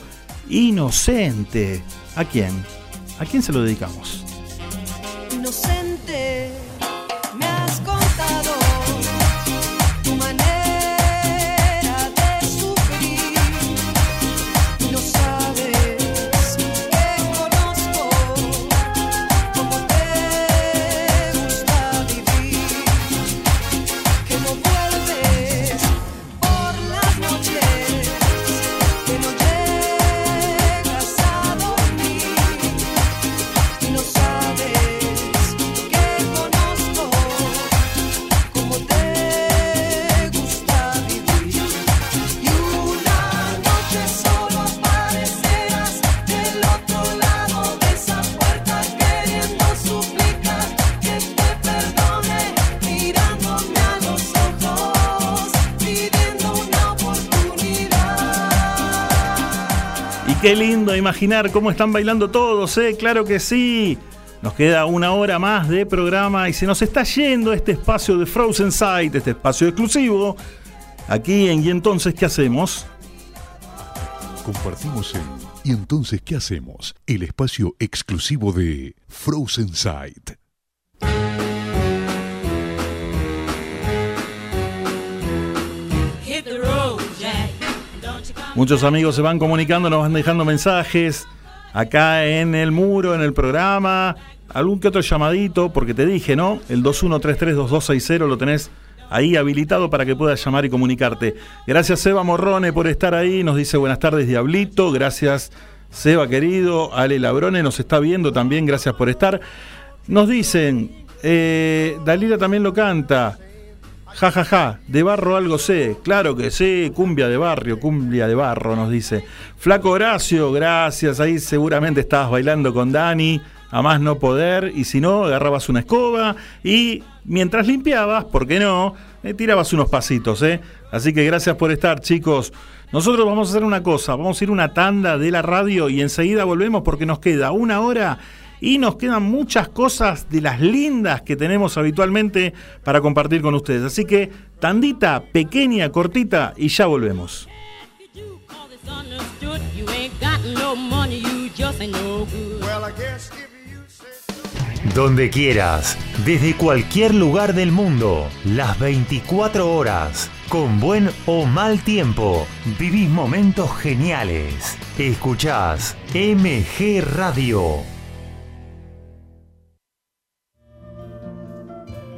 inocente. ¿A quién? ¿A quién se lo dedicamos? Qué lindo imaginar cómo están bailando todos, ¿eh? Claro que sí. Nos queda una hora más de programa y se nos está yendo este espacio de Frozen Sight, este espacio exclusivo, aquí en Y entonces, ¿qué hacemos? Compartimos en ¿Y entonces qué hacemos? El espacio exclusivo de Frozen Sight. Muchos amigos se van comunicando, nos van dejando mensajes acá en el muro, en el programa, algún que otro llamadito, porque te dije, ¿no? El 21332260 lo tenés ahí habilitado para que puedas llamar y comunicarte. Gracias Seba Morrone por estar ahí, nos dice buenas tardes Diablito, gracias Seba querido, Ale Labrone nos está viendo también, gracias por estar. Nos dicen, eh, Dalila también lo canta. Ja, ja, ja, de barro algo sé. Claro que sí, cumbia de barrio, cumbia de barro, nos dice. Flaco Horacio, gracias. Ahí seguramente estabas bailando con Dani, a más no poder. Y si no, agarrabas una escoba y mientras limpiabas, ¿por qué no? Eh, tirabas unos pasitos, ¿eh? Así que gracias por estar, chicos. Nosotros vamos a hacer una cosa, vamos a ir una tanda de la radio y enseguida volvemos porque nos queda una hora y nos quedan muchas cosas de las lindas que tenemos habitualmente para compartir con ustedes. Así que tandita, pequeña, cortita y ya volvemos. Donde quieras, desde cualquier lugar del mundo, las 24 horas, con buen o mal tiempo, vivís momentos geniales. Escuchás MG Radio.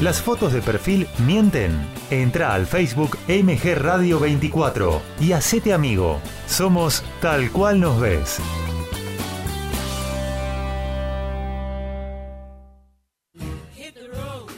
Las fotos de perfil mienten. Entra al Facebook MG Radio 24 y hacete amigo. Somos tal cual nos ves.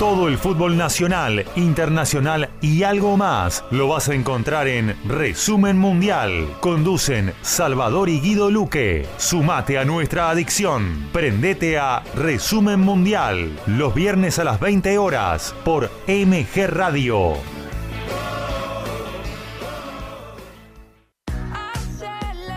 Todo el fútbol nacional, internacional y algo más lo vas a encontrar en Resumen Mundial. Conducen Salvador y Guido Luque. Sumate a nuestra adicción. Prendete a Resumen Mundial los viernes a las 20 horas por MG Radio.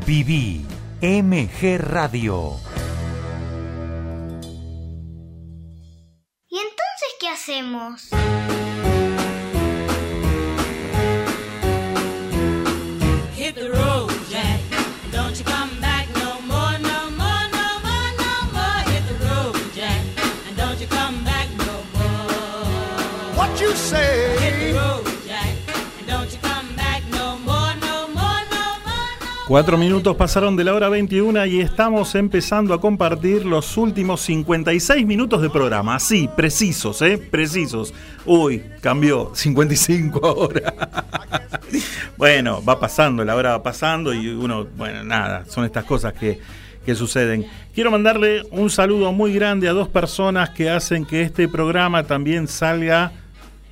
Viví MG Radio. ¿Y entonces qué hacemos? Cuatro minutos pasaron de la hora 21 y estamos empezando a compartir los últimos 56 minutos de programa. Así, precisos, ¿eh? Precisos. Uy, cambió. 55 ahora. bueno, va pasando, la hora va pasando y uno, bueno, nada, son estas cosas que, que suceden. Quiero mandarle un saludo muy grande a dos personas que hacen que este programa también salga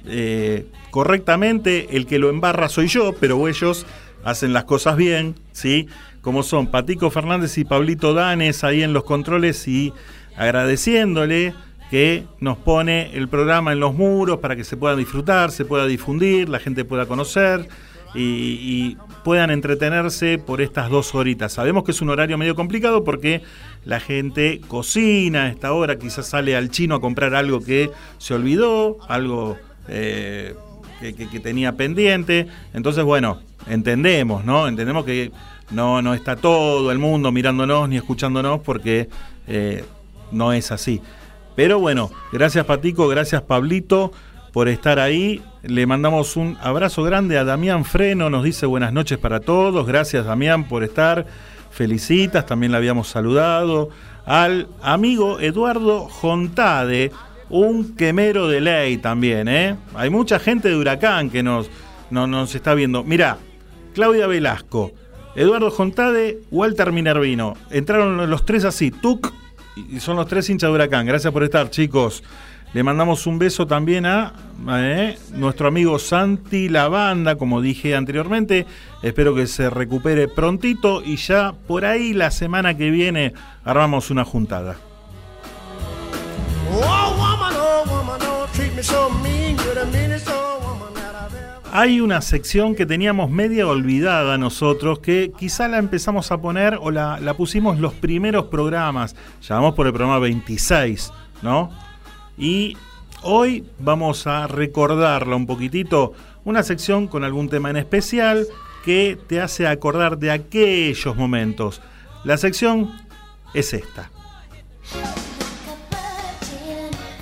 eh, correctamente. El que lo embarra soy yo, pero ellos hacen las cosas bien, ¿sí? Como son Patico Fernández y Pablito Danes ahí en los controles y agradeciéndole que nos pone el programa en los muros para que se pueda disfrutar, se pueda difundir, la gente pueda conocer y, puedan entretenerse por estas dos horitas. Sabemos que es un horario medio complicado porque la gente cocina a esta hora, quizás sale al chino a comprar algo que se olvidó, algo eh, que, tenía pendiente. Entonces, bueno, entendemos, ¿no? Entendemos que no, no está todo el mundo mirándonos ni escuchándonos porque eh, no es así. Pero bueno, gracias Patico, gracias Pablito por estar ahí. Le mandamos un abrazo grande a Damián Freno, nos dice buenas noches para todos. Gracias Damián por estar. Felicitas, también le habíamos saludado. Al amigo Eduardo Jontade, un quemero de ley también, ¿eh? Hay mucha gente de Huracán que nos, no- está viendo. Mirá, Claudia Velasco, Eduardo Jontade, Walter Minervino. Entraron los tres así, tuc, y son los tres hinchas de Huracán. Gracias por estar, chicos. Le mandamos un beso también a eh, nuestro amigo Santi Lavanda, como dije anteriormente. Espero que se recupere prontito y ya por ahí la semana que viene armamos una juntada. Hay una sección que teníamos media olvidada nosotros, que quizá la empezamos a poner o la, la pusimos los primeros programas. Ya vamos por el programa 26, ¿no? Y hoy vamos a recordarla un poquitito. Una sección con algún tema en especial que te hace acordar de aquellos momentos. La sección es esta.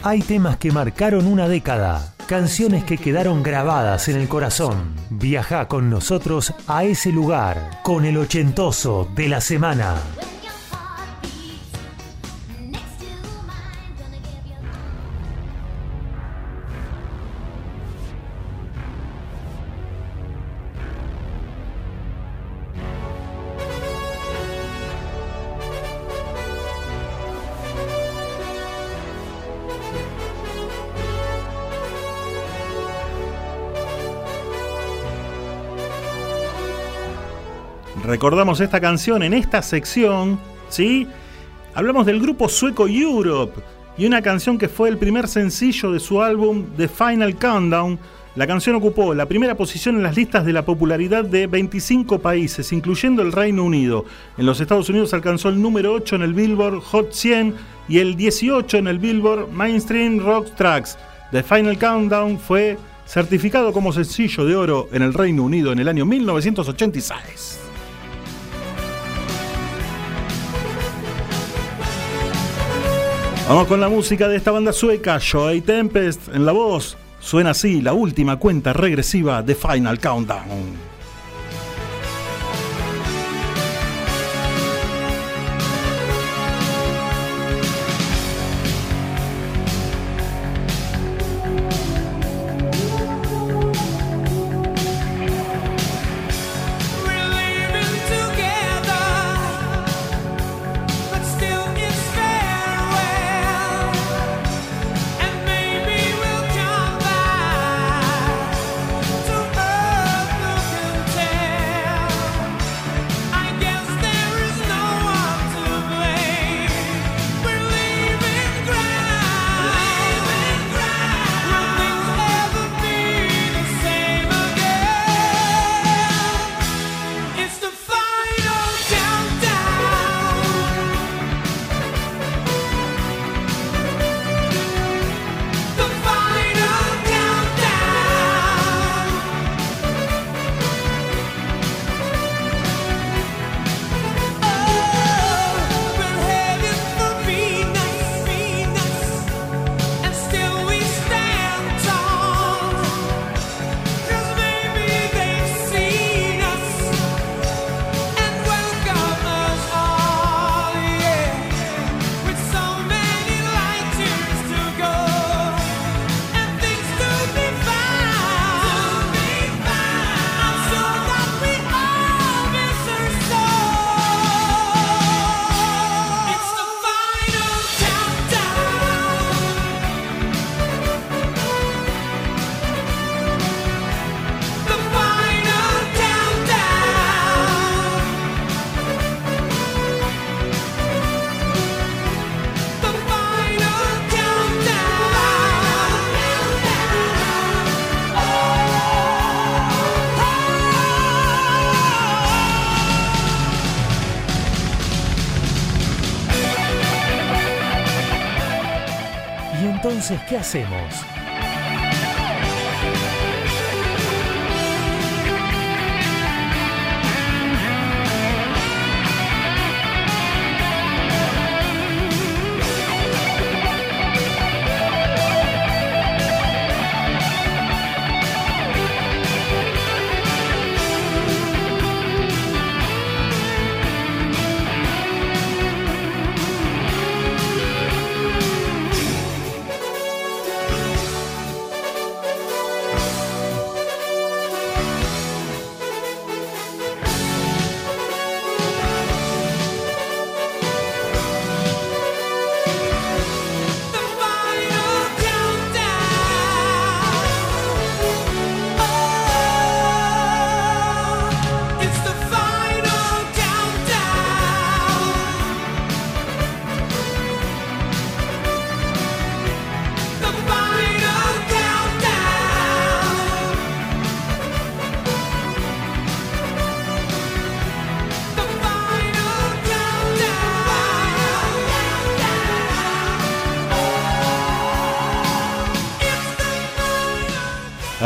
Hay temas que marcaron una década, canciones que quedaron grabadas en el corazón. Viaja con nosotros a ese lugar con el ochentoso de la semana. Recordamos esta canción en esta sección, ¿sí? Hablamos del grupo sueco Europe y una canción que fue el primer sencillo de su álbum The Final Countdown. La canción ocupó la primera posición en las listas de la popularidad de 25 países, incluyendo el Reino Unido. En los Estados Unidos alcanzó el número 8 en el Billboard Hot 100 y el 18 en el Billboard Mainstream Rock Tracks. The Final Countdown fue certificado como sencillo de oro en el Reino Unido en el año 1986. Vamos con la música de esta banda sueca, Joey Tempest en la voz. Suena así la última cuenta regresiva de Final Countdown. Entonces, ¿qué hacemos?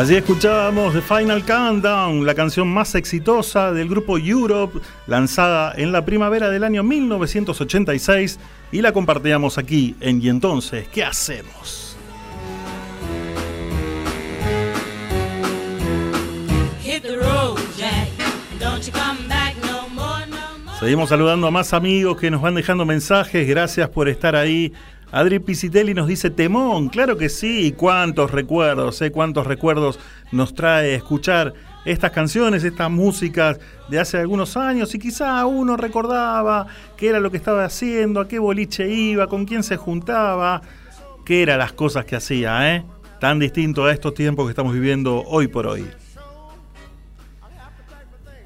Allí escuchábamos The Final Countdown, la canción más exitosa del grupo Europe, lanzada en la primavera del año 1986 y la compartíamos aquí en Y entonces, ¿qué hacemos? Seguimos saludando a más amigos que nos van dejando mensajes, gracias por estar ahí. Adri Pisitelli nos dice temón, claro que sí, cuántos recuerdos, eh, cuántos recuerdos nos trae escuchar estas canciones, estas músicas de hace algunos años y quizá uno recordaba qué era lo que estaba haciendo, a qué boliche iba, con quién se juntaba, qué eran las cosas que hacía, ¿eh? Tan distinto a estos tiempos que estamos viviendo hoy por hoy.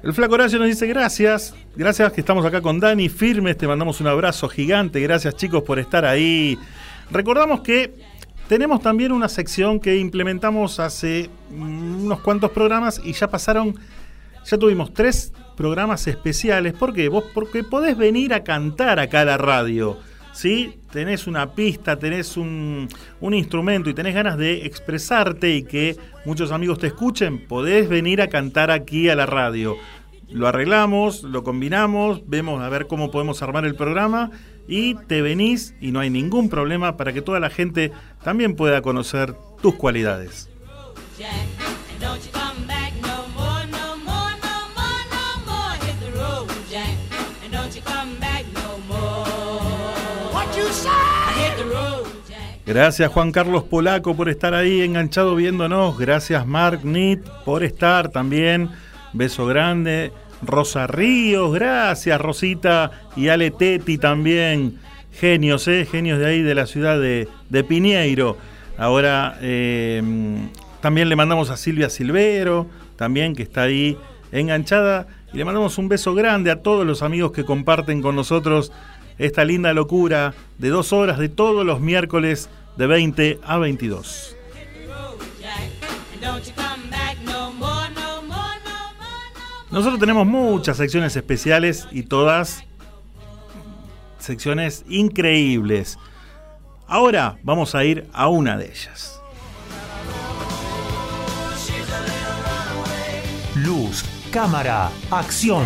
El Flaco Horacio nos dice gracias, gracias que estamos acá con Dani firmes, te mandamos un abrazo gigante, gracias chicos por estar ahí. Recordamos que tenemos también una sección que implementamos hace unos cuantos programas y ya pasaron, ya tuvimos tres programas especiales. ¿Por qué? Vos porque podés venir a cantar acá a la radio. ¿Sí? Tenés una pista, tenés un, un instrumento y tenés ganas de expresarte y que muchos amigos te escuchen, podés venir a cantar aquí a la radio. Lo arreglamos, lo combinamos, vemos a ver cómo podemos armar el programa y te venís y no hay ningún problema para que toda la gente también pueda conocer tus cualidades. Gracias Juan Carlos Polaco por estar ahí enganchado viéndonos. Gracias Mark Nit por estar también. Beso grande. Rosa Ríos, gracias Rosita. Y Ale Teti también. Genios, ¿eh? Genios de ahí de la ciudad de, de Piñeiro. Ahora eh, también le mandamos a Silvia Silvero, también que está ahí enganchada. Y le mandamos un beso grande a todos los amigos que comparten con nosotros esta linda locura de dos horas de todos los miércoles de 20 a 22. And don't you come back no more, no more, no Nosotros tenemos muchas secciones especiales y todas secciones increíbles. Ahora vamos a ir a una de ellas. Luz, cámara, acción.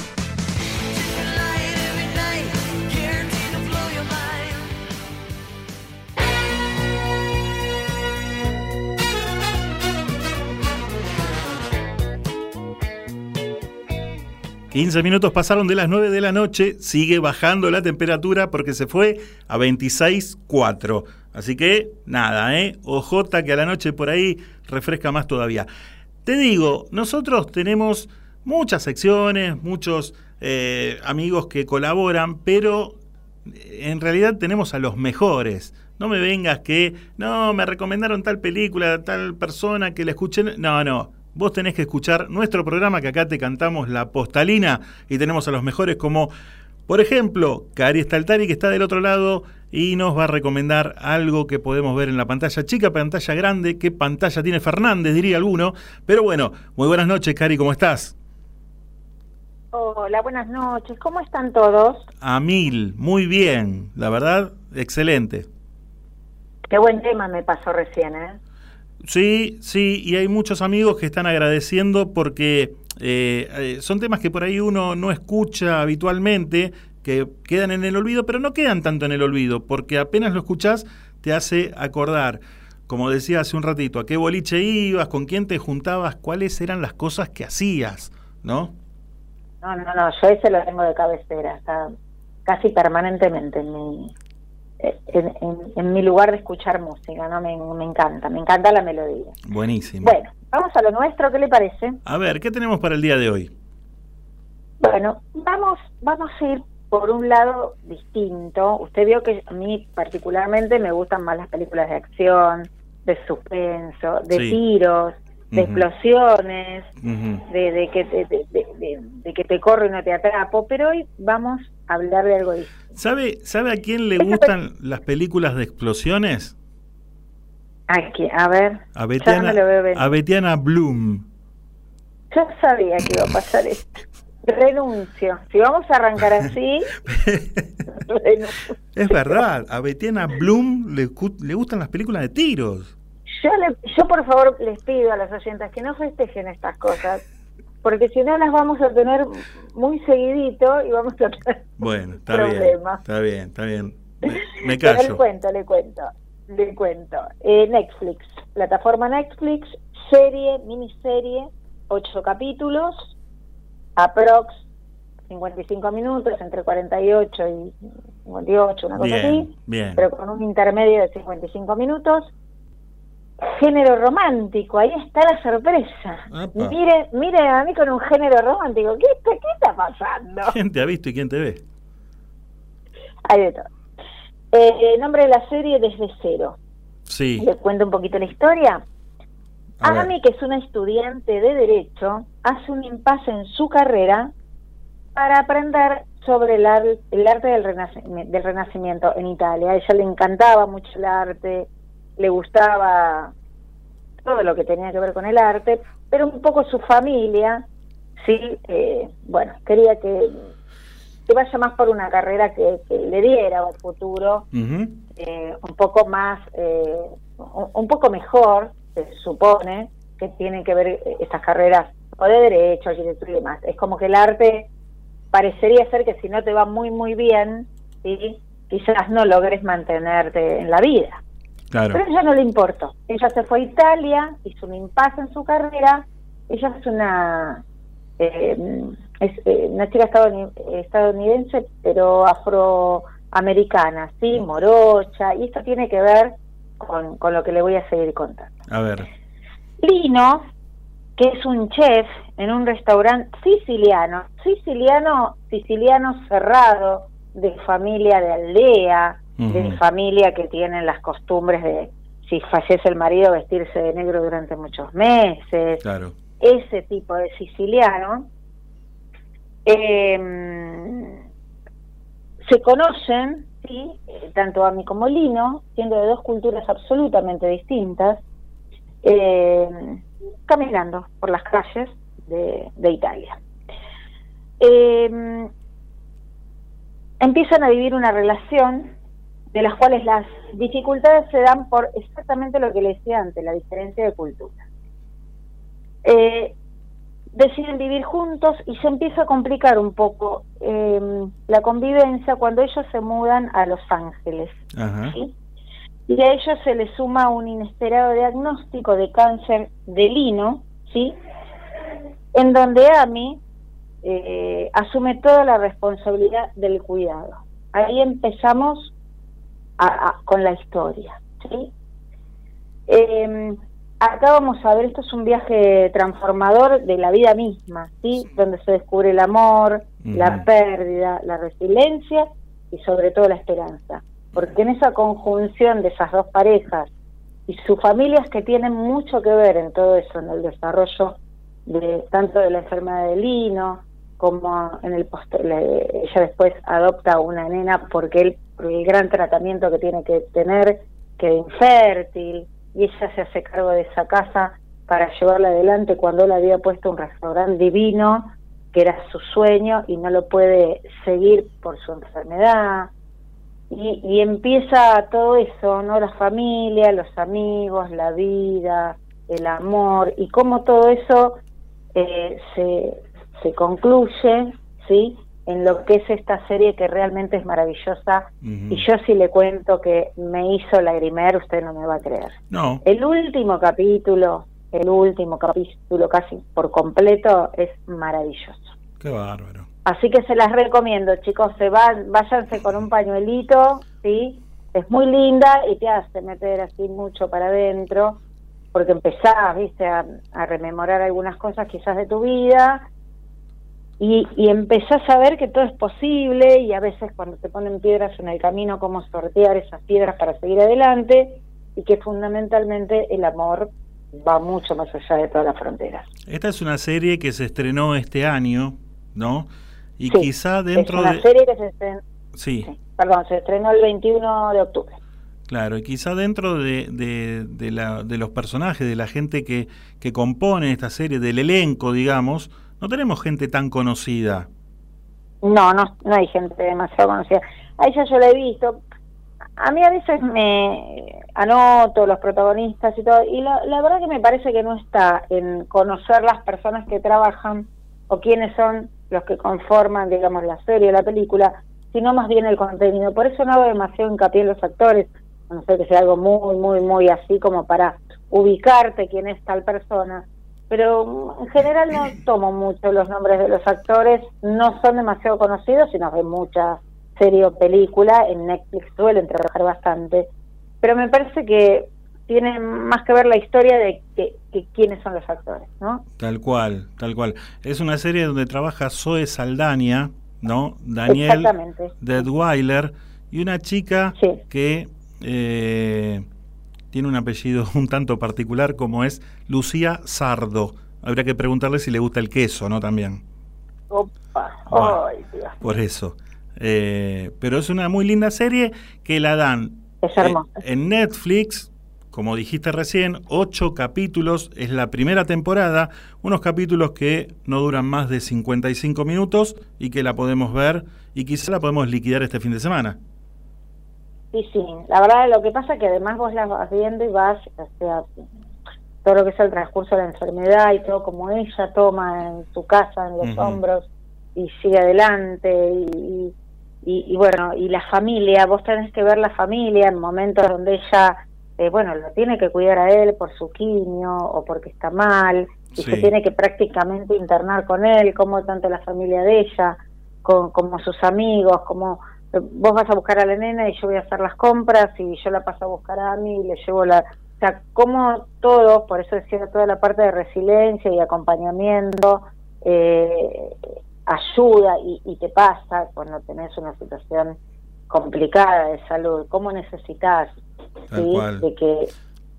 15 minutos pasaron de las 9 de la noche, sigue bajando la temperatura porque se fue a 26.4. Así que nada, ¿eh? Ojota que a la noche por ahí refresca más todavía. Te digo, nosotros tenemos muchas secciones, muchos eh, amigos que colaboran, pero en realidad tenemos a los mejores. No me vengas que, no, me recomendaron tal película, tal persona que la escuchen. No, no. Vos tenés que escuchar nuestro programa que acá te cantamos la postalina y tenemos a los mejores como Por ejemplo, Cari Staltari, que está del otro lado y nos va a recomendar algo que podemos ver en la pantalla chica, pantalla grande, qué pantalla tiene Fernández, diría alguno. Pero bueno, muy buenas noches, Cari, ¿cómo estás? Hola, buenas noches. ¿Cómo están todos? A mil, muy bien, la verdad, excelente. Qué buen tema me pasó recién, ¿eh? Sí, sí, y hay muchos amigos que están agradeciendo porque eh, eh, son temas que por ahí uno no escucha habitualmente, que quedan en el olvido, pero no quedan tanto en el olvido, porque apenas lo escuchás te hace acordar, como decía hace un ratito, a qué boliche ibas, con quién te juntabas, cuáles eran las cosas que hacías, ¿no? No, no, no, yo ese lo tengo de cabecera, está casi permanentemente en mi, en, en- en mi lugar de escuchar música, ¿no? Me, me encanta, me encanta la melodía. Buenísimo. Bueno, vamos a lo nuestro, ¿qué le parece? A ver, ¿qué tenemos para el día de hoy? Bueno, vamos, vamos a ir por un lado distinto. Usted vio que a mí particularmente me gustan más las películas de acción, de suspenso, de Sí. tiros, de explosiones, de, de que te, de- de- de que te corro y no te atrapo, pero hoy vamos a hablar de algo distinto. ¿Sabe, ¿Sabe a quién le gustan las películas de explosiones? Aquí, a ver, A Betiana, a Betiana Bloom. Yo sabía que iba a pasar esto. Renuncio. Si vamos a arrancar así. Es verdad, a Betiana Bloom le, le gustan las películas de tiros. Yo, le- yo por favor les pido a las oyentes que no festejen estas cosas, porque si no las vamos a tener muy seguidito y vamos a tener... Bueno, está bien, Problema. está bien, está bien. Me, me Pero le callo. cuento, le cuento, le cuento. Eh, Netflix, plataforma Netflix, serie, miniserie, ocho capítulos, aprox 55 minutos, entre 48 y 58, una cosa Bien, así, bien. pero con un intermedio de 55 minutos. Género romántico, ahí está la sorpresa. Apa. Mire, mire a mí con un género romántico, ¿qué está, qué está pasando? ¿Quién te ha visto y quién te ve? Hay de todo. Eh, nombre de la serie Desde Cero. Sí. Le cuento un poquito la historia. A. Ami, que es una estudiante de Derecho, hace un impasse en su carrera para aprender sobre el, ar- el arte del, renaci- del Renacimiento en Italia. A ella le encantaba mucho el arte, le gustaba todo lo que tenía que ver con el arte, pero un poco su familia, sí, eh, bueno, quería que, que vaya más por una carrera que, que le diera un futuro eh, un poco más, eh, un, un poco mejor, se supone, que tienen que ver eh, estas carreras o de derecho, arquitectura y demás. Es como que el arte parecería ser que si no te va muy, muy bien, ¿sí? quizás no logres mantenerte en la vida. Claro. Pero a ella no le importó. Ella se fue a Italia, hizo un impasse en su carrera. Ella es una eh, es eh, una chica estadouni- estadounidense, pero afroamericana, ¿sí? Morocha. Y esto tiene que ver con, con lo que le voy a seguir contando. A ver. Lino, que es un chef en un restaurante siciliano, siciliano, siciliano cerrado, de familia de aldea, de Ujú. familia que tienen las costumbres de, si fallece el marido, vestirse de negro durante muchos meses, Claro. ese tipo de siciliano. Eh, se conocen, ¿sí? Eh, tanto Ami como Lino, siendo de dos culturas absolutamente distintas, eh, caminando por las calles de, de Italia. Eh, empiezan a vivir una relación de las cuales las dificultades se dan por exactamente lo que les decía antes, la diferencia de cultura. Eh, deciden vivir juntos y se empieza a complicar un poco eh, la convivencia cuando ellos se mudan a Los Ángeles. Ajá. ¿sí? Y a ellos se les suma un inesperado diagnóstico de cáncer de lino, ¿sí? En donde Ami eh, asume toda la responsabilidad del cuidado. Ahí empezamos a- a- con la historia, ¿sí? Eh, acá vamos a ver, esto es un viaje transformador de la vida misma, ¿sí? Donde se descubre el amor, la pérdida, la resiliencia y sobre todo la esperanza. Porque en esa conjunción de esas dos parejas y sus familias que tienen mucho que ver en todo eso, en el desarrollo de tanto de la enfermedad de Lino como en el post ella después adopta una nena porque él el gran tratamiento que tiene que tener queda infértil y ella se hace cargo de esa casa para llevarla adelante cuando él había puesto un restaurante divino que era su sueño y no lo puede seguir por su enfermedad y, y empieza todo eso, ¿no? La familia, los amigos, la vida, el amor y cómo todo eso eh, se, se concluye, ¿sí? En lo que es esta serie que realmente es maravillosa y yo si le cuento que me hizo lagrimear, usted no me va a creer. No, El último capítulo, el último capítulo casi por completo es maravilloso. qué bárbaro. Así que se las recomiendo, chicos, se van, váyanse con un pañuelito, ¿sí? Es muy linda y te hace meter así mucho para adentro, porque empezás, viste, a, a rememorar algunas cosas quizás de tu vida y, y empezás a ver que todo es posible y a veces cuando te ponen piedras en el camino, cómo sortear esas piedras para seguir adelante y que fundamentalmente el amor va mucho más allá de todas las fronteras. Esta es una serie que se estrenó este año, ¿no? Y quizá dentro es una de... serie que se estrenó, Sí, perdón, se estrenó el 21 de octubre. claro, y quizá dentro de, de, de la- de los personajes, de la gente que, que compone esta serie, del elenco, digamos, no tenemos gente tan conocida. No, no, no hay gente demasiado conocida. A ella yo la he visto. A mí a veces me anoto los protagonistas y todo, y la, la verdad que me parece que no está en conocer las personas que trabajan o quiénes son los que conforman, digamos, la serie, la película, sino más bien el contenido. Por eso no hago demasiado hincapié en los actores, a no ser que sea algo muy, muy, muy así como para ubicarte quién es tal persona. Pero en general no tomo mucho los nombres de los actores, no son demasiado conocidos, sino de mucha serie o película, en Netflix suelen trabajar bastante, pero me parece que tiene más que ver la historia de que, que quiénes son los actores, ¿no? Tal cual, tal cual. Es una serie donde trabaja Zoe Saldaña, ¿no? Daniel. Deadweiler y una chica que eh, tiene un apellido un tanto particular como es Lucía Sardo. Habría que preguntarle si le gusta el queso, ¿no? También, Opa, Bueno. ay, Dios. por eso. Eh, pero es una muy linda serie que la dan Es eh, hermosa. en Netflix, como dijiste recién, ocho capítulos, es la primera temporada, unos capítulos que no duran más de 55 minutos y que la podemos ver y quizá la podemos liquidar este fin de semana. Sí, sí, la verdad lo que pasa es que además vos la vas viendo y vas, o sea, todo lo que es el transcurso de la enfermedad y todo como ella toma en su casa, en los hombros y sigue adelante y, y, y bueno, y la familia, vos tenés que ver la familia en momentos donde ella, eh, bueno, lo tiene que cuidar a él por su quimio o porque está mal y se tiene que prácticamente internar con él, como tanto la familia de ella, con, como sus amigos, como vos vas a buscar a la nena y yo voy a hacer las compras y yo la paso a buscar a mí y le llevo la... O sea, como todo, por eso decía toda la parte de resiliencia y acompañamiento, eh, ayuda y, y te pasa cuando tenés una situación complicada de salud, cómo necesitas de que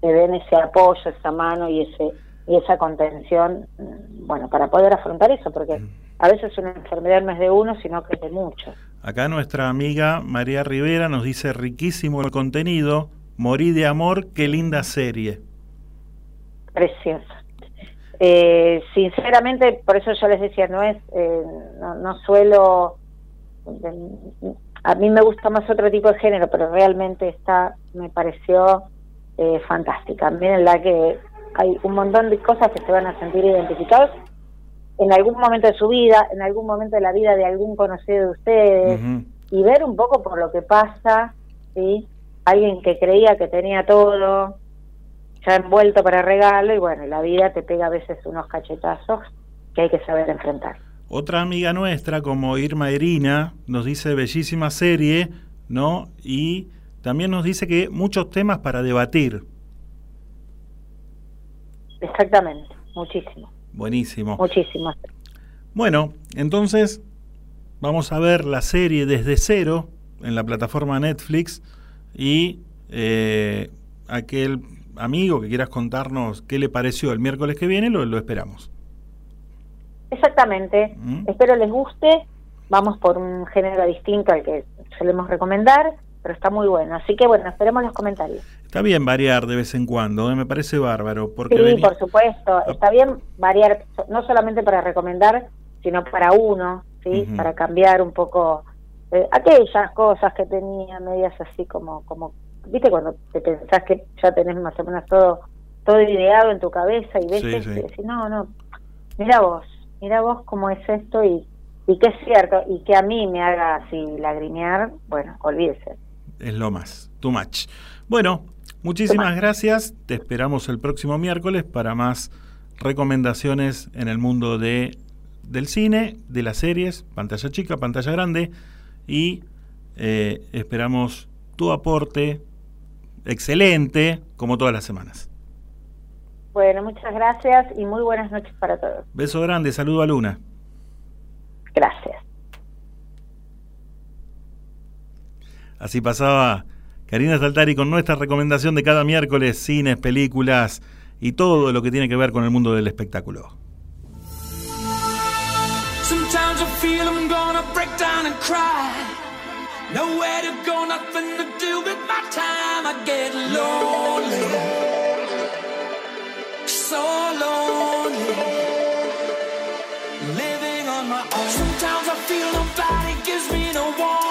te den ese apoyo, esa mano y ese y esa contención, mm, bueno, para poder afrontar eso, porque a veces una enfermedad no es de uno, sino que es de muchos. Acá nuestra amiga María Rivera nos dice riquísimo el contenido, Morí de amor, qué linda serie. Preciosa. Eh, sinceramente, por eso yo les decía, no es, eh, no, no suelo, a mí me gusta más otro tipo de género, pero realmente esta me pareció eh, fantástica. Miren la que hay un montón de cosas que se van a sentir identificados en algún momento de su vida, en algún momento de la vida de algún conocido de ustedes, y ver un poco por lo que pasa, ¿sí? Alguien que creía que tenía todo, ya envuelto para regalo, y bueno, la vida te pega a veces unos cachetazos que hay que saber enfrentar. Otra amiga nuestra, como Irma Irina, nos dice bellísima serie, ¿no? Y también nos dice que muchos temas para debatir. Exactamente, muchísimo, Buenísimo. muchísimo. Bueno, entonces vamos a ver la serie desde cero en la plataforma Netflix y eh, aquel amigo que quieras contarnos qué le pareció el miércoles que viene, lo, lo esperamos. Exactamente. Mm. Espero les guste. Vamos por un género distinto al que solemos recomendar, pero está muy bueno. Así que bueno, esperemos los comentarios. Está bien variar de vez en cuando, ¿eh? me parece bárbaro. Porque Sí, por supuesto. Está bien variar, no solamente para recomendar, sino para uno, ¿sí? Para cambiar un poco eh, aquellas cosas que tenía medias así como, como, viste cuando te pensás que ya tenés más o menos todo, todo ideado en tu cabeza y ves Sí, sí. y decís, no, no, mira vos, mira vos cómo es esto y, y que es cierto, y que a mí me haga así lagrimear, bueno, olvídese. es lo más, too much. Bueno, muchísimas gracias. Te esperamos el próximo miércoles para más recomendaciones en el mundo de del cine, de las series, pantalla chica, pantalla grande y eh, esperamos tu aporte excelente como todas las semanas. Bueno, muchas gracias y muy buenas noches para todos. Beso grande, saludo a Luna. Gracias. Así pasaba Karina Saltari con nuestra recomendación de cada miércoles, cines, películas y todo lo que tiene que ver con el mundo del espectáculo. Sometimes I feel nobody gives me no warning.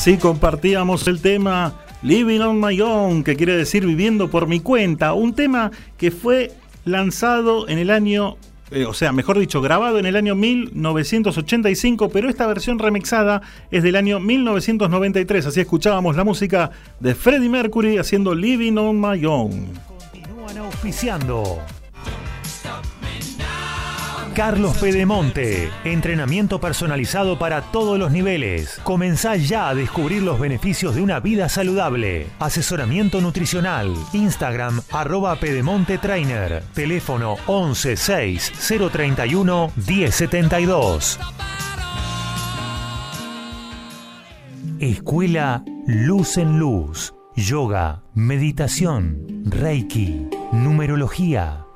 Así compartíamos el tema Living on My Own, que quiere decir viviendo por mi cuenta, un tema que fue lanzado en el año, eh, o sea, mejor dicho, grabado en el año 1985, pero esta versión remixada es del año 1993, así escuchábamos la música de Freddie Mercury haciendo Living on My Own. Continúan auspiciando. Carlos Pedemonte, entrenamiento personalizado para todos los niveles. Comenzá ya a descubrir los beneficios de una vida saludable. Asesoramiento nutricional. Instagram arroba Pedemonte Trainer. Teléfono 11 6 031 1072. Escuela Luz en Luz. Yoga, meditación, Reiki, numerología,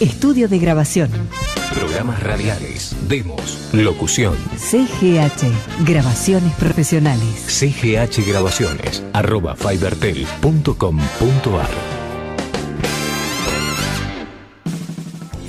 Estudio de grabación. Programas radiales, demos, locución. CGH, grabaciones profesionales. CGH Grabaciones, arroba fibertel.com.ar.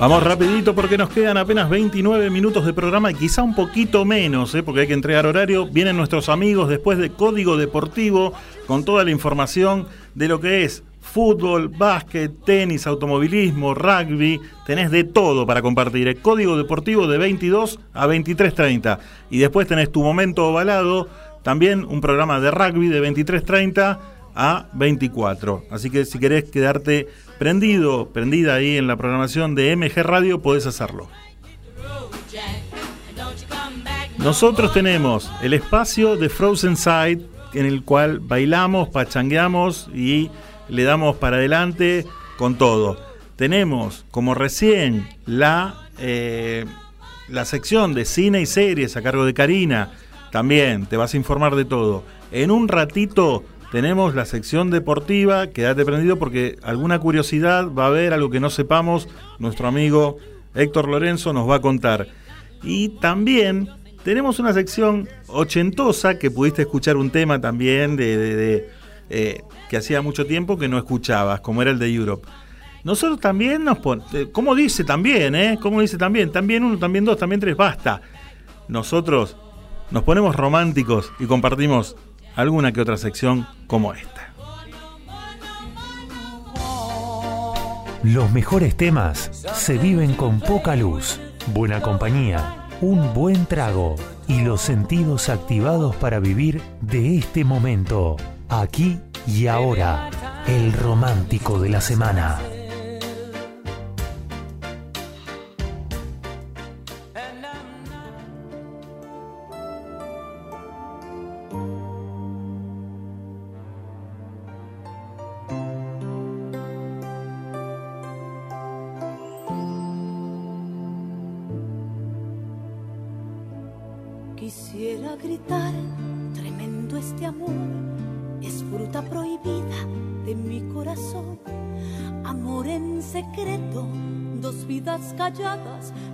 Vamos rapidito porque nos quedan apenas 29 minutos de programa y quizá un poquito menos, ¿eh? porque hay que entregar horario. Vienen nuestros amigos después de Código Deportivo con toda la información de lo que es fútbol, básquet, tenis, automovilismo, rugby. Tenés de todo para compartir. El Código Deportivo de 22 a 23.30. Y después tenés tu momento ovalado, también un programa de rugby de 23.30 a 24. Así que si querés quedarte prendido, prendida ahí en la programación de MG Radio, podés hacerlo. Nosotros tenemos el espacio de Frozen Side en el cual bailamos, pachangueamos y le damos para adelante con todo. Tenemos como recién la, eh, la sección de cine y series a cargo de Karina. También te vas a informar de todo. En un ratito tenemos la sección deportiva, quédate prendido porque alguna curiosidad va a haber, algo que no sepamos, nuestro amigo Héctor Lorenzo nos va a contar. Y también tenemos una sección ochentosa que pudiste escuchar un tema también de, eh, que hacía mucho tiempo que no escuchabas, como era el de Europe. Nosotros también nos ponemos, ¿cómo dice también, eh? ¿Cómo dice también? También uno, también dos, también tres, basta. Nosotros nos ponemos románticos y compartimos alguna que otra sección como esta. Los mejores temas se viven con poca luz, buena compañía, un buen trago y los sentidos activados para vivir de este momento, aquí y ahora, el romántico de la semana.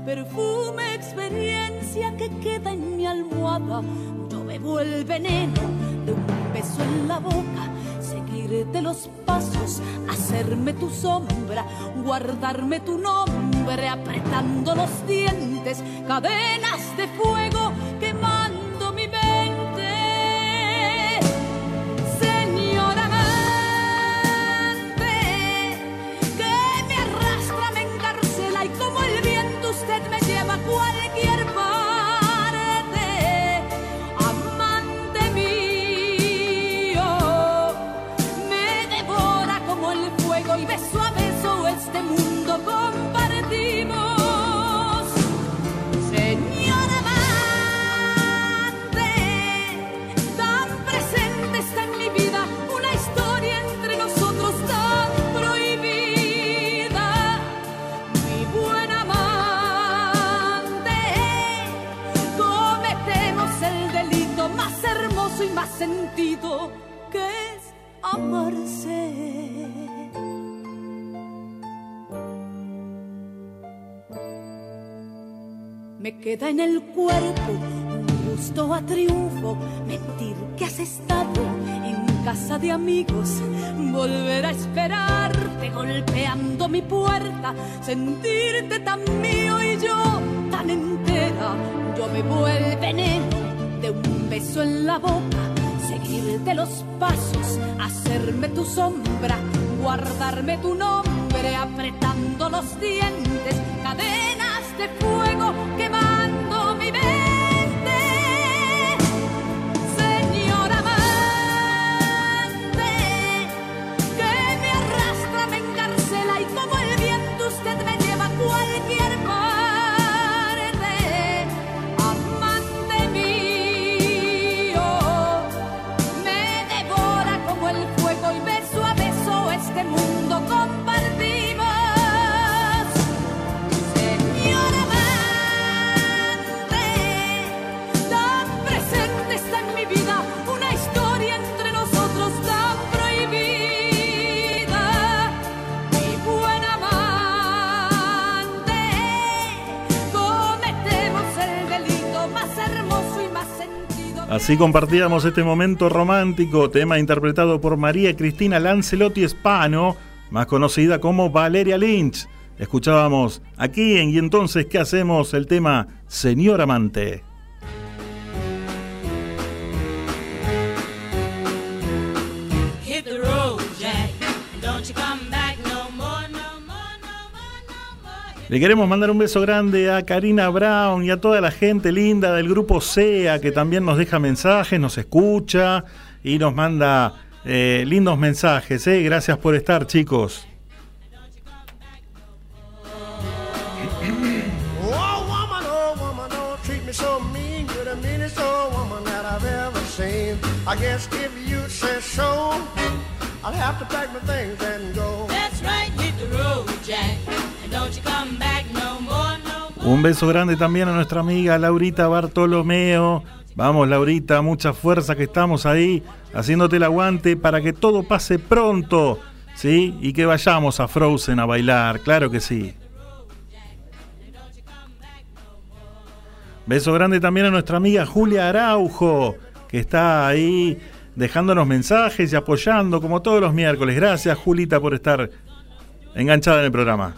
Perfume, experiencia que queda en mi almohada. Yo bebo el veneno de un beso en la boca, seguirte los pasos, hacerme tu sombra, guardarme tu nombre, apretando los dientes, cadenas de fuego sentido que es amarse. Me queda en el cuerpo un gusto a triunfo, mentir que has estado en casa de amigos, volver a esperarte golpeando mi puerta, sentirte tan mío y yo tan entera. Yo me vuelvo veneno de un beso en la boca, seguirte los pasos, hacerme tu sombra, guardarme tu nombre, apretando los dientes, cadenas de fuego Así compartíamos este momento romántico, tema interpretado por María Cristina Lancelotti Espano, más conocida como Valeria Lynch. Escuchábamos aquí en Y entonces, ¿qué hacemos? El tema Señor Amante. Le queremos mandar un beso grande a Karina Brown y a toda la gente linda del grupo SEA que también nos deja mensajes, nos escucha y nos manda eh, lindos mensajes. ¿eh? Gracias por estar, chicos. I guess if you say so, I'll have to pack my things and go. Un beso grande también a nuestra amiga Laurita Bartolomeo. Vamos, Laurita, mucha fuerza que estamos ahí haciéndote el aguante para que todo pase pronto, ¿sí? Y que vayamos a Frozen a bailar, claro que sí. Beso grande también a nuestra amiga Julia Araujo, que está ahí dejándonos mensajes y apoyando como todos los miércoles. Gracias, Julita, por estar enganchada en el programa.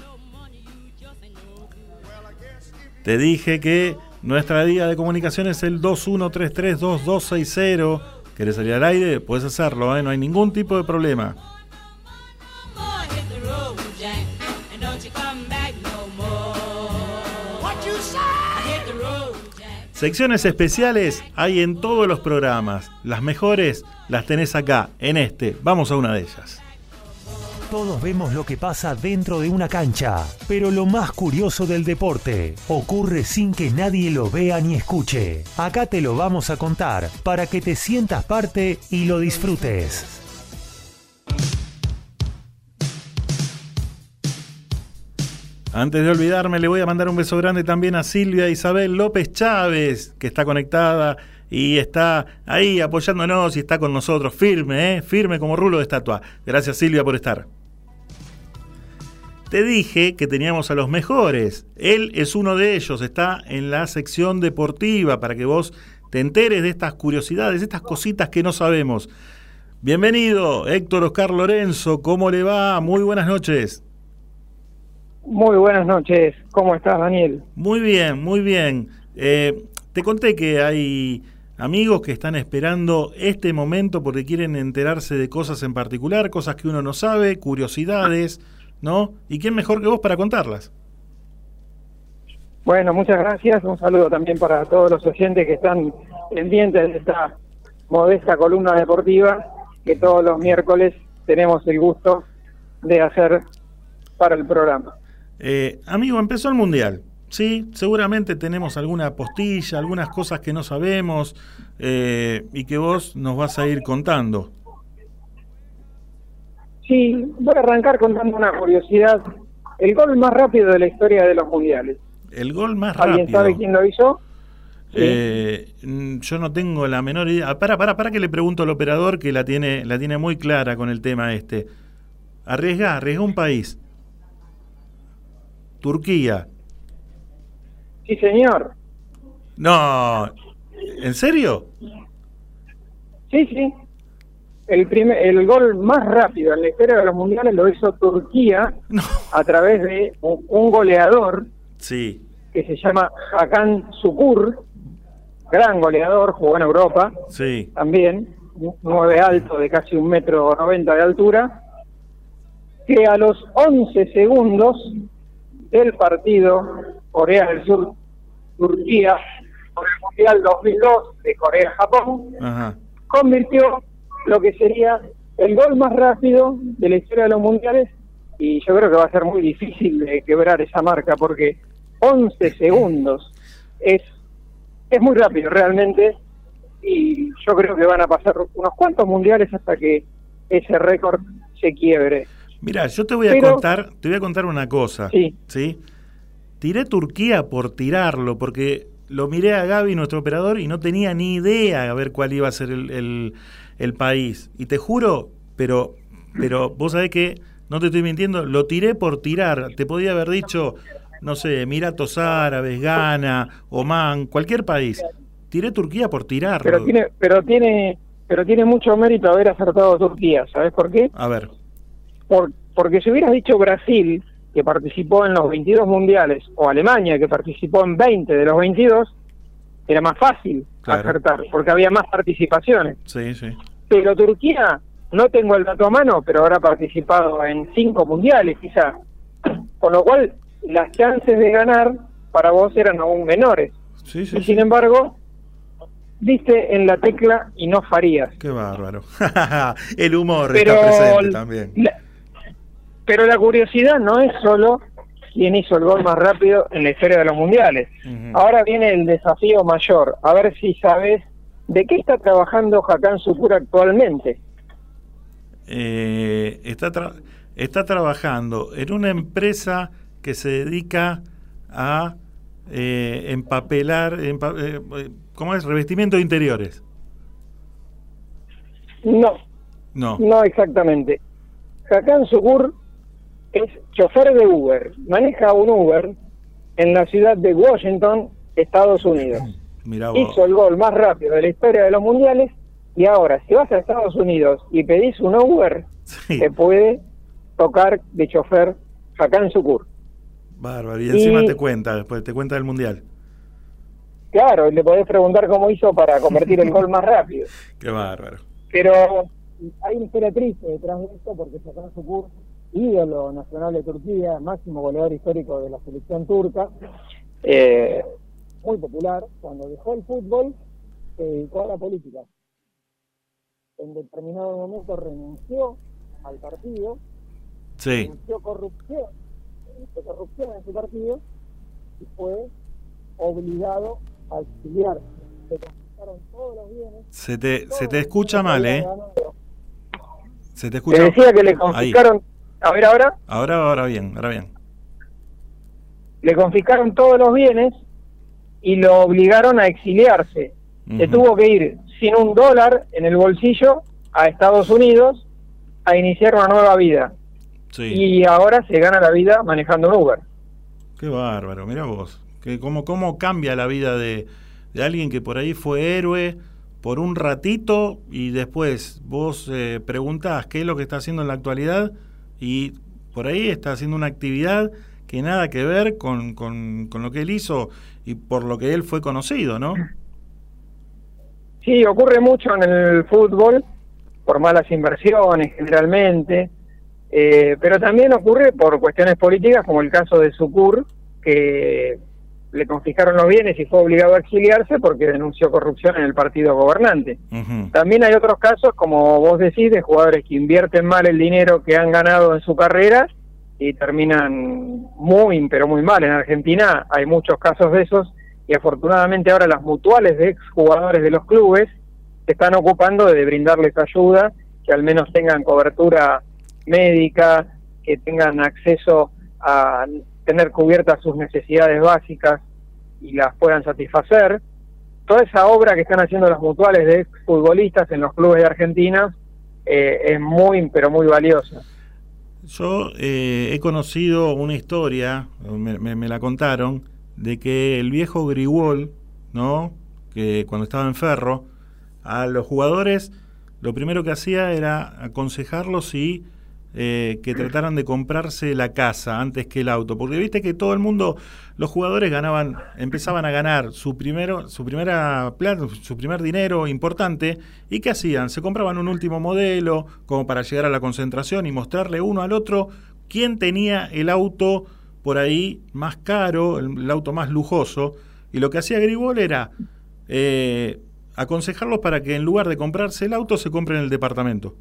Te dije que nuestra vía de comunicación es el 21332260. ¿Querés salir al aire? Puedes hacerlo, ¿eh? no hay ningún tipo de problema. Secciones especiales hay en todos los programas. Las mejores las tenés acá, en este. Vamos a una de ellas. Todos vemos lo que pasa dentro de una cancha, pero lo más curioso del deporte ocurre sin que nadie lo vea ni escuche. Acá te lo vamos a contar para que te sientas parte y lo disfrutes. Antes de olvidarme, le voy a mandar un beso grande también a Silvia Isabel López Chávez, que está conectada y está ahí apoyándonos y está con nosotros firme, ¿eh? firme como rulo de estatua. Gracias Silvia por estar. Te dije que teníamos a los mejores. Él es uno de ellos, está en la sección deportiva para que vos te enteres de estas curiosidades, de estas cositas que no sabemos. Bienvenido, Héctor Oscar Lorenzo, ¿cómo le va? Muy buenas noches. Muy buenas noches. ¿Cómo estás, Daniel? Muy bien, muy bien. Eh, te conté que hay amigos que están esperando este momento porque quieren enterarse de cosas en particular, cosas que uno no sabe, curiosidades, ¿no? ¿Y quién mejor que vos para contarlas? Bueno, muchas gracias. Un saludo también para todos los oyentes que están pendientes de esta modesta columna deportiva que todos los miércoles tenemos el gusto de hacer para el programa. Eh, amigo, empezó el Mundial. Sí, seguramente tenemos alguna postilla, algunas cosas que no sabemos eh, y que vos nos vas a ir contando. Sí, voy a arrancar contando una curiosidad. El gol más rápido de la historia de los mundiales. El gol más ¿Alguien rápido. sabe quién lo hizo? Eh, yo no tengo la menor idea. Ah, Para, para, para que le pregunto al operador que la tiene, la tiene muy clara con el tema este. Arriesga, arriesga un país. Turquía. Sí, señor. No, ¿En serio? Sí, sí. El, primer, el gol más rápido en la historia de los mundiales lo hizo Turquía a través de un, un goleador Sí. que se llama Hakan Sukur, gran goleador, jugó en Europa Sí. también, nueve alto de casi un metro noventa de altura, que a los 11 segundos del partido Corea del Sur Turquía por el Mundial 2002 de Corea-Japón convirtió lo que sería el gol más rápido de la historia de los mundiales y yo creo que va a ser muy difícil de quebrar esa marca porque 11 segundos es es muy rápido realmente y yo creo que van a pasar unos cuantos mundiales hasta que ese récord se quiebre. Mira, yo te voy a Pero- contar, te voy a contar una cosa. Sí. Tiré Turquía por tirarlo, porque lo miré a Gaby, nuestro operador, y no tenía ni idea a ver cuál iba a ser el, el- el país. Y te juro, pero, pero vos sabés que, no te estoy mintiendo, lo tiré por tirar. Te podía haber dicho, no sé, Emiratos Árabes, Ghana, Oman, cualquier país. Tiré Turquía por tirarlo. Pero tiene pero tiene pero tiene mucho mérito haber acertado Turquía, ¿sabes por qué? A ver. Por, porque si hubieras dicho Brasil, que participó en los 22 mundiales, o Alemania, que participó en 20 de los 22, era más fácil Claro. acertar, porque había más participaciones. Sí, sí. Pero Turquía, no tengo el dato a mano, pero habrá participado en 5 mundiales quizá. Con lo cual, las chances de ganar para vos eran aún menores. Sí, sí, y sin embargo, diste en la tecla y no farías. Qué bárbaro. el humor Pero está presente también. La- pero la curiosidad no es solo quién hizo el gol más rápido en la historia de los mundiales. Ahora viene el desafío mayor, a ver si sabes de qué está trabajando Hakan Sukur actualmente. Eh, está, tra- está trabajando en una empresa que se dedica a eh, empapelar, empa- eh, eh, ¿cómo es? Revestimiento de interiores. No, No. no exactamente. Hakan Sukur es chofer de Uber, maneja un Uber en la ciudad de Washington, Estados Unidos. Mirá hizo el gol más rápido de la historia de los mundiales y ahora si vas a Estados Unidos y pedís un Uber te puede tocar de chofer Hakan Sukur Bárbaro. Y encima Y- te cuenta, después te cuenta del mundial. claro y le podés preguntar cómo hizo para convertir el gol más rápido Qué bárbaro. pero hay una historia triste detrás de esto porque Hakan Sukur ídolo nacional de Turquía máximo goleador histórico de la selección turca eh, muy popular cuando dejó el fútbol se dedicó a la política en determinado momento renunció al partido, Sí. denunció corrupción, corrupción en su partido y fue obligado a exiliarse. Se confiscaron todos los bienes. Se te, se te escucha mal, ¿eh? Se te Te escucha decía que le Ahí. A ver ahora, Ahora, ahora bien, ahora bien. le confiscaron todos los bienes y lo obligaron a exiliarse. Se tuvo que ir sin un dólar en el bolsillo a Estados Unidos a iniciar una nueva vida. Sí. Y ahora se gana la vida manejando un Uber. Qué bárbaro, mira vos. Que cómo, cómo cambia la vida de, de alguien que por ahí fue héroe por un ratito y después vos eh, preguntás qué es lo que está haciendo en la actualidad y por ahí está haciendo una actividad que nada que ver con, con, con lo que él hizo y por lo que él fue conocido, ¿no? Sí, ocurre mucho en el fútbol por malas inversiones generalmente, eh, pero también ocurre por cuestiones políticas como el caso de Sucur, que le confiscaron los bienes y fue obligado a exiliarse porque denunció corrupción en el partido gobernante. También hay otros casos, como vos decís, de jugadores que invierten mal el dinero que han ganado en su carrera y terminan muy, pero muy mal. En Argentina hay muchos casos de esos y afortunadamente ahora las mutuales de exjugadores de los clubes se están ocupando de brindarles ayuda, que al menos tengan cobertura médica, que tengan acceso a tener cubiertas sus necesidades básicas y las puedan satisfacer. Toda esa obra que están haciendo las mutuales de futbolistas en los clubes de Argentina eh, es muy, pero muy valiosa. Yo eh, he conocido una historia, me, la contaron, de que el viejo Grigol, ¿no? que cuando estaba en Ferro, a los jugadores lo primero que hacía era aconsejarlos y eh, que trataran de comprarse la casa antes que el auto, porque viste que todo el mundo, los jugadores ganaban, empezaban a ganar su primero, su primera su primer dinero importante, y qué hacían, se compraban un último modelo como para llegar a la concentración y mostrarle uno al otro quién tenía el auto por ahí más caro, el, el auto más lujoso, y lo que hacía Gribol era eh, aconsejarlos para que en lugar de comprarse el auto se compren el departamento.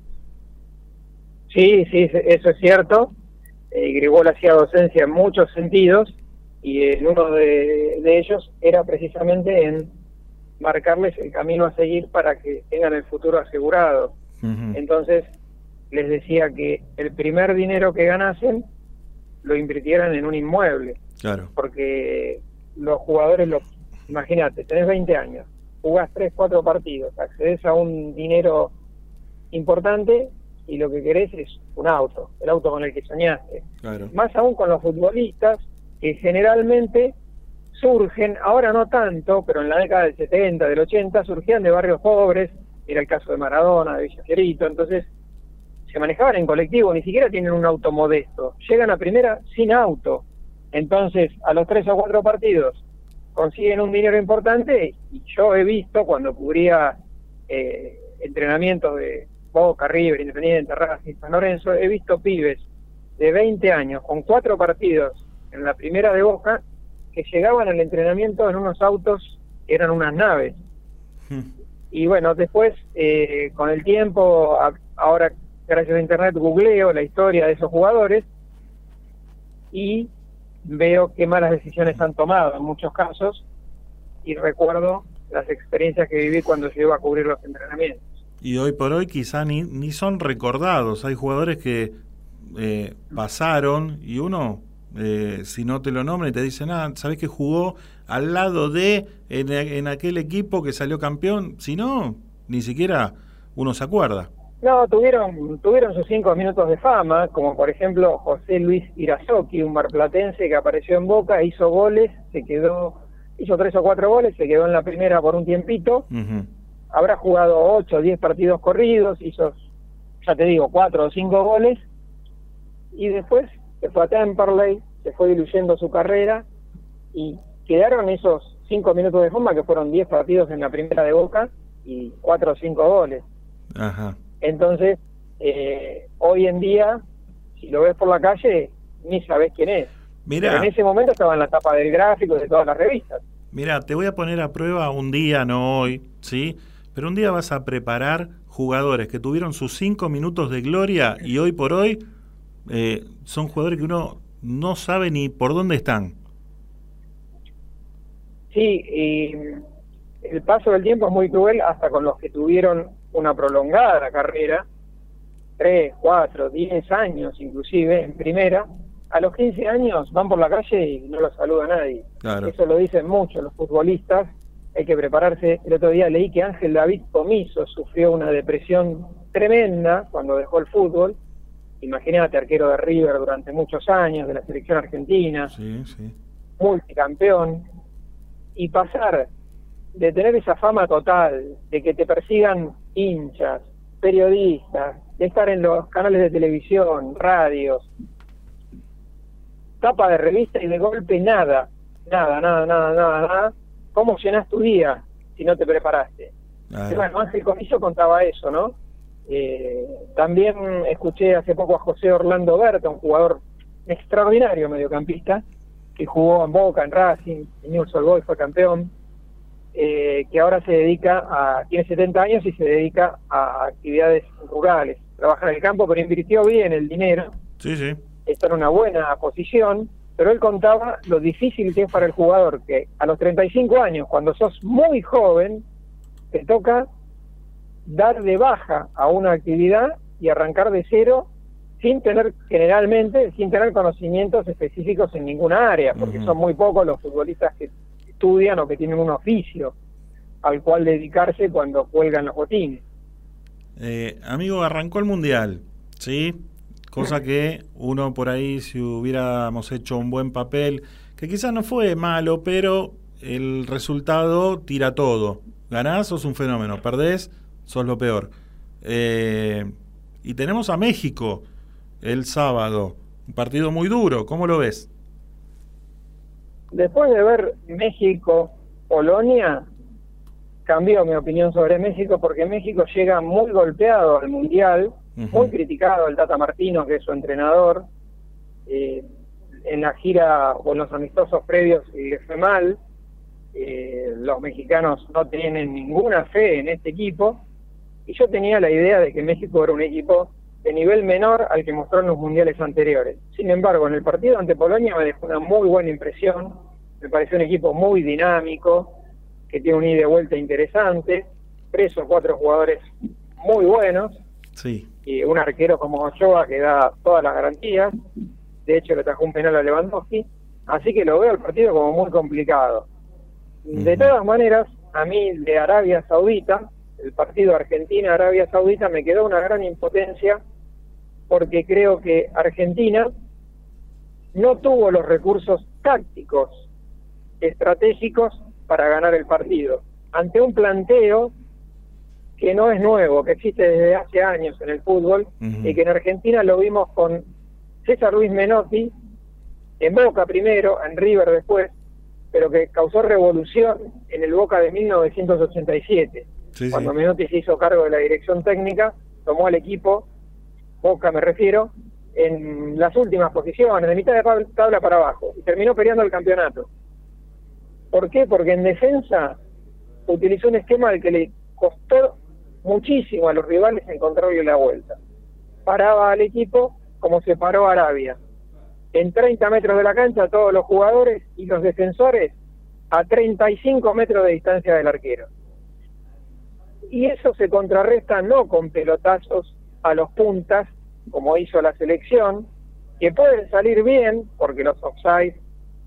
Sí, sí, eso es cierto. Eh, Gribol hacía docencia en muchos sentidos y en uno de, de ellos era precisamente en marcarles el camino a seguir para que tengan el futuro asegurado. Entonces les decía que el primer dinero que ganasen lo invirtieran en un inmueble, Claro. porque los jugadores, los, imagínate, tenés 20 años, jugás 3, 4 partidos, accedes a un dinero importante y lo que querés es un auto, el auto con el que soñaste. Claro. Más aún con los futbolistas que generalmente surgen, ahora no tanto, pero en la década del 70, del 80, surgían de barrios pobres, era el caso de Maradona, de Villa Fiorito, entonces se manejaban en colectivo, ni siquiera tienen un auto modesto, llegan a primera sin auto, entonces a los tres o cuatro partidos consiguen un dinero importante y yo he visto cuando cubría eh, entrenamientos de Boca, River, Independiente, Racing, San Lorenzo, he visto pibes de 20 años con cuatro partidos en la primera de Boca que llegaban al entrenamiento en unos autos que eran unas naves. Y bueno, después, eh, con el tiempo, a- ahora gracias a Internet googleo la historia de esos jugadores y veo qué malas decisiones han tomado en muchos casos y recuerdo las experiencias que viví cuando yo iba a cubrir los entrenamientos. Y hoy por hoy quizá ni, ni son recordados. Hay jugadores que eh, pasaron y uno, eh, si no te lo nombra y te dicen, ah, ¿sabés que jugó al lado de en, en aquel equipo que salió campeón? Si no, ni siquiera uno se acuerda. No, tuvieron, tuvieron sus cinco minutos de fama, como por ejemplo José Luis Irazoki, un marplatense que apareció en Boca, hizo goles, se quedó, hizo tres o cuatro goles, se quedó en la primera por un tiempito, habrá jugado ocho o diez partidos corridos, hizo, ya te digo, cuatro o cinco goles, y después se fue a Temperley, se fue diluyendo su carrera, y quedaron esos cinco minutos de fama que fueron diez partidos en la primera de Boca y cuatro o cinco goles. Ajá. Entonces, eh, hoy en día, si lo ves por la calle, ni sabes quién es. Mirá. Pero en ese momento estaba en la tapa del gráfico de todas las revistas. Mira, te voy a poner a prueba un día, no hoy, ¿sí? Pero un día vas a preparar jugadores que tuvieron sus cinco minutos de gloria y hoy por hoy eh, son jugadores que uno no sabe ni por dónde están. Sí, y el paso del tiempo es muy cruel hasta con los que tuvieron una prolongada carrera, 3, 4, 10 años inclusive en primera, a los 15 años van por la calle y no los saluda nadie. Claro. Eso lo dicen mucho los futbolistas, hay que prepararse. El otro día leí que Ángel David Comiso sufrió una depresión tremenda cuando dejó el fútbol. Imagínate, arquero de River durante muchos años, de la selección argentina, Sí, sí. multicampeón, y pasar de tener esa fama total, de que te persigan hinchas, periodistas, de estar en los canales de televisión, radios, tapa de revista y de golpe nada, nada, nada, nada, nada, nada. ¿Cómo llenas tu día si no te preparaste? Claro. Y bueno, Ángel Comiso contaba eso, ¿no? Eh, también escuché hace poco a José Orlando Berta, un jugador extraordinario mediocampista, que jugó en Boca, en Racing, en Newell's Old Boys fue campeón, eh, que ahora se dedica a, tiene 70 años y se dedica a actividades rurales, trabaja en el campo, pero invirtió bien el dinero, Sí, sí. está en una buena posición, pero él contaba lo difícil que es para el jugador, que a los 35 años, cuando sos muy joven, te toca dar de baja a una actividad y arrancar de cero sin tener, generalmente, sin tener conocimientos específicos en ninguna área, porque son muy pocos los futbolistas que estudian o que tienen un oficio al cual dedicarse cuando cuelgan los botines. Eh, amigo, arrancó el mundial, ¿sí? Cosa que uno por ahí, si hubiéramos hecho un buen papel, que quizás no fue malo, pero el resultado tira todo. Ganás, sos un fenómeno. Perdés, sos lo peor. Eh, y tenemos a México el sábado. Un partido muy duro. ¿Cómo lo ves? Después de ver México-Polonia, cambió mi opinión sobre México porque México llega muy golpeado al Mundial, muy criticado el Tata Martino, que es su entrenador. Eh, en la gira o en los amistosos previos le fue mal. Eh, los mexicanos no tienen ninguna fe en este equipo. Y yo tenía la idea de que México era un equipo de nivel menor al que mostró en los mundiales anteriores. Sin embargo, en el partido ante Polonia me dejó una muy buena impresión. Me pareció un equipo muy dinámico, que tiene un ida y vuelta interesante, tres o cuatro jugadores muy buenos, Sí. y un arquero como Ochoa que da todas las garantías. De hecho, le trajo un penal a Lewandowski. Así que lo veo el partido como muy complicado. De todas maneras, a mí de Arabia Saudita, el partido Argentina-Arabia Saudita, me quedó una gran impotencia porque creo que Argentina no tuvo los recursos tácticos, estratégicos para ganar el partido. Ante un planteo que no es nuevo, que existe desde hace años en el fútbol y que en Argentina lo vimos con César Luis Menotti, en Boca primero, en River después, pero que causó revolución en el Boca de 1987. Sí, Cuando sí. Menotti se hizo cargo de la dirección técnica, tomó al equipo, Boca me refiero, en las últimas posiciones, de mitad de tabla para abajo, y terminó peleando el campeonato. ¿Por qué? Porque en defensa utilizó un esquema al que le costó muchísimo a los rivales encontrarle la vuelta. Paraba al equipo como se paró Arabia. En 30 metros de la cancha todos los jugadores y los defensores a 35 metros de distancia del arquero. Y eso se contrarresta no con pelotazos a los puntas, como hizo la selección, que pueden salir bien, porque los offside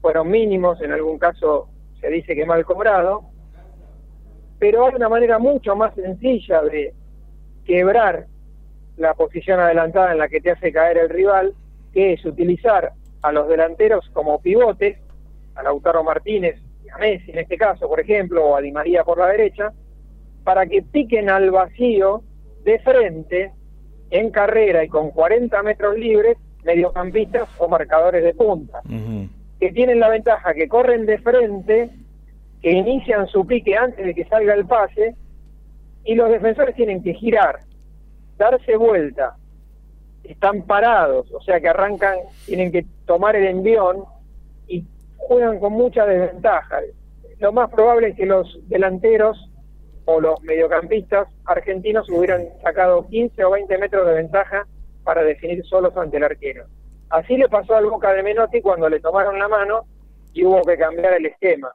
fueron mínimos, en algún caso se dice que mal cobrado, pero hay una manera mucho más sencilla de quebrar la posición adelantada en la que te hace caer el rival, que es utilizar a los delanteros como pivotes, a Lautaro Martínez y a Messi en este caso, por ejemplo, o a Di María por la derecha, para que piquen al vacío de frente, en carrera y con 40 metros libres, mediocampistas o marcadores de punta, que tienen la ventaja que corren de frente, que inician su pique antes de que salga el pase, y los defensores tienen que girar, darse vuelta, están parados, o sea que arrancan, tienen que tomar el envión y juegan con mucha desventaja. Lo más probable es que los delanteros o los mediocampistas argentinos hubieran sacado 15 o 20 metros de ventaja para definir solos ante el arquero. Así le pasó al Boca de Menotti cuando le tomaron la mano y hubo que cambiar el esquema.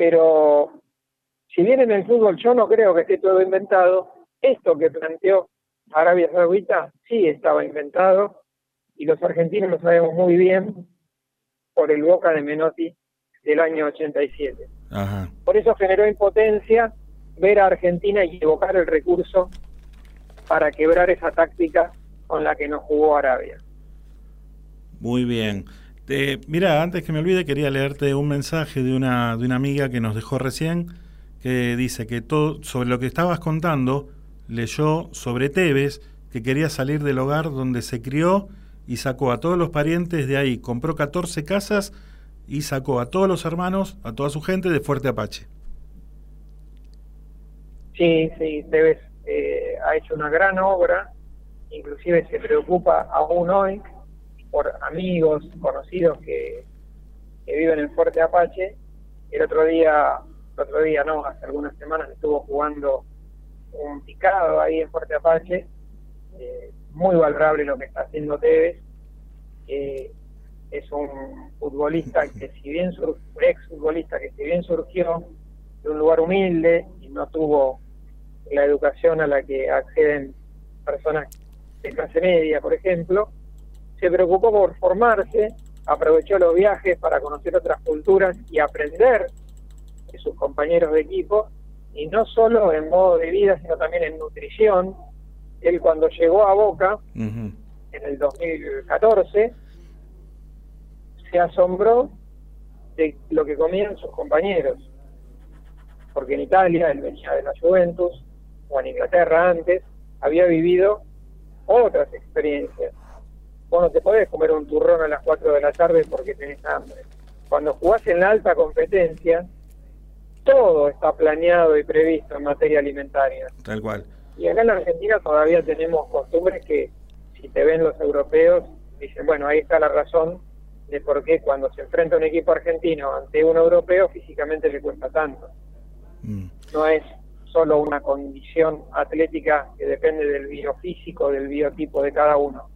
Pero si bien en el fútbol yo no creo que esté todo inventado, esto que planteó Arabia Saudita sí estaba inventado y los argentinos lo sabemos muy bien por el Boca de Menotti del año 87. Ajá. Por eso generó impotencia ver a Argentina y evocar el recurso para quebrar esa táctica con la que nos jugó Arabia. Muy bien. Te- mira, antes que me olvide, quería leerte un mensaje de una, de una amiga que nos dejó recién, que dice que todo sobre lo que estabas contando, leyó sobre Tevez, que quería salir del hogar donde se crió y sacó a todos los parientes de ahí. Compró 14 casas y sacó a todos los hermanos, a toda su gente de Fuerte Apache. Sí, sí, Tevez eh, ha hecho una gran obra, inclusive se preocupa aún hoy por amigos, conocidos que, que viven en Fuerte Apache. El otro día, el otro día no, hace algunas semanas estuvo jugando un picado ahí en Fuerte Apache. Eh, muy valorable lo que está haciendo Tevez. Eh, es un futbolista que si bien ex futbolista que si bien surgió de un lugar humilde y no tuvo la educación a la que acceden personas de clase media, por ejemplo, se preocupó por formarse, aprovechó los viajes para conocer otras culturas y aprender de sus compañeros de equipo, y no solo en modo de vida, sino también en nutrición. Él cuando llegó a Boca, en el 2014, se asombró de lo que comían sus compañeros. Porque en Italia, él venía de la Juventus, o en Inglaterra antes, había vivido otras experiencias. Vos no te podés comer un turrón a las 4 de la tarde porque tenés hambre. Cuando jugás en la alta competencia, todo está planeado y previsto en materia alimentaria. Tal cual. Y acá en la Argentina todavía tenemos costumbres que si te ven los europeos, dicen, bueno, ahí está la razón de por qué cuando se enfrenta un equipo argentino ante un europeo físicamente le cuesta tanto. No es solo una condición atlética que depende del biofísico, del biotipo de cada uno,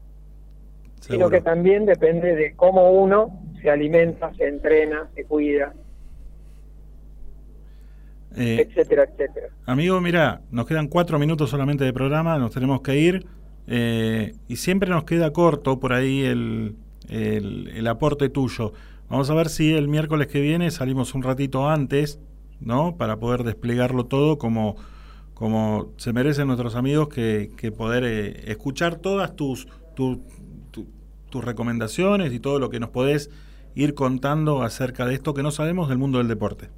sino que también depende de cómo uno se alimenta, se entrena, se cuida, Eh, etcétera, etcétera. Amigo, mira, nos quedan cuatro minutos solamente de programa, nos tenemos que ir. eh, y siempre nos queda corto por ahí el, el- el aporte tuyo. Vamos a ver si el miércoles que viene salimos un ratito antes, ¿no? Para poder desplegarlo todo como, como se merecen nuestros amigos, que, que poder eh, escuchar todas tus, tu- tu- tus recomendaciones y todo lo que nos podés ir contando acerca de esto que no sabemos del mundo del deporte.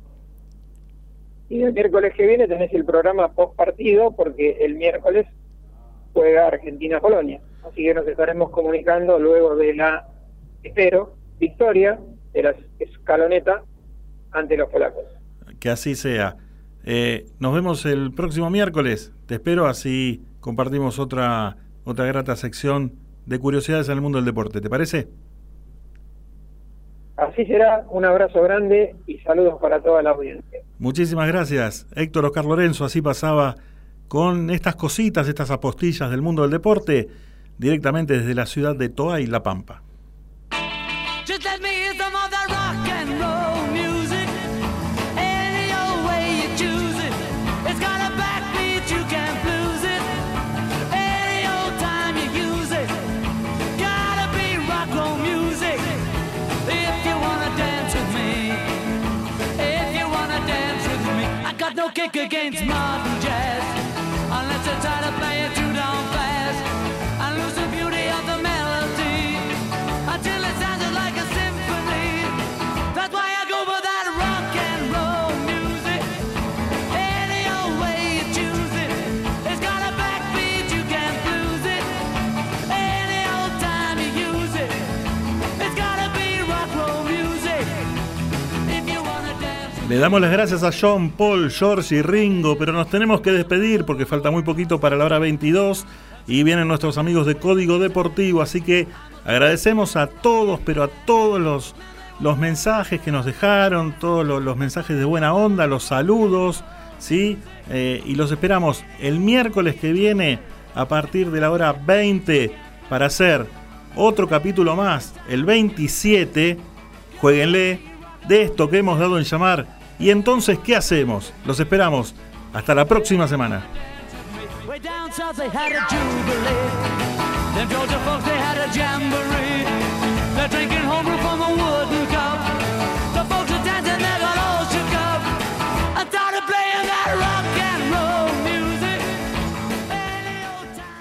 Y el miércoles que viene tenés el programa post partido porque el miércoles juega Argentina-Polonia. Así que nos estaremos comunicando luego de la, espero, victoria de la escaloneta ante los polacos. Que así sea. Eh, nos vemos el próximo miércoles. Te espero, así compartimos otra, otra grata sección de curiosidades en el mundo del deporte. ¿Te parece? Así será, un abrazo grande y saludos para toda la audiencia. Muchísimas gracias. Héctor Oscar Lorenzo, así pasaba con estas cositas, estas apostillas del mundo del deporte, directamente desde la ciudad de Toa y La Pampa. It's modern jazz, unless it's out of Le damos las gracias a John, Paul, George y Ringo, pero nos tenemos que despedir porque falta muy poquito para la hora 22 y vienen nuestros amigos de Código Deportivo, así que agradecemos a todos, pero a todos los, los mensajes que nos dejaron, todos los, mensajes de buena onda, los saludos, ¿sí? Eh, y los esperamos el miércoles que viene a partir de la hora 20 para hacer otro capítulo más, el 27, jueguenle de esto que hemos dado en llamar. Y entonces, ¿qué hacemos? Los esperamos. Hasta la próxima semana.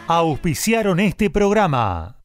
Auspiciaron este programa.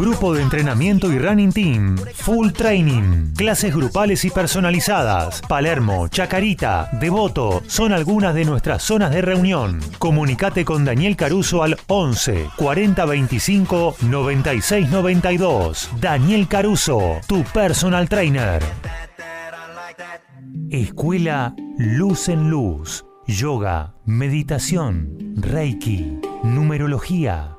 Grupo de entrenamiento y running team. Full training. Clases grupales y personalizadas. Palermo, Chacarita, Devoto son algunas de nuestras zonas de reunión. Comunicate con Daniel Caruso al 11 40 25 96 92. Daniel Caruso, tu personal trainer. Escuela Luz en Luz. yoga, meditación, reiki, numerología,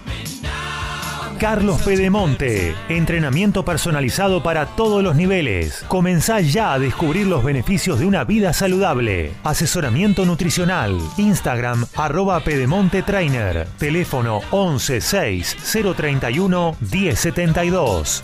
Carlos Pedemonte. Entrenamiento personalizado para todos los niveles. Comenzá ya a descubrir los beneficios de una vida saludable. Asesoramiento nutricional. Instagram arroba Pedemonte Trainer. Teléfono 11 6 031 1072.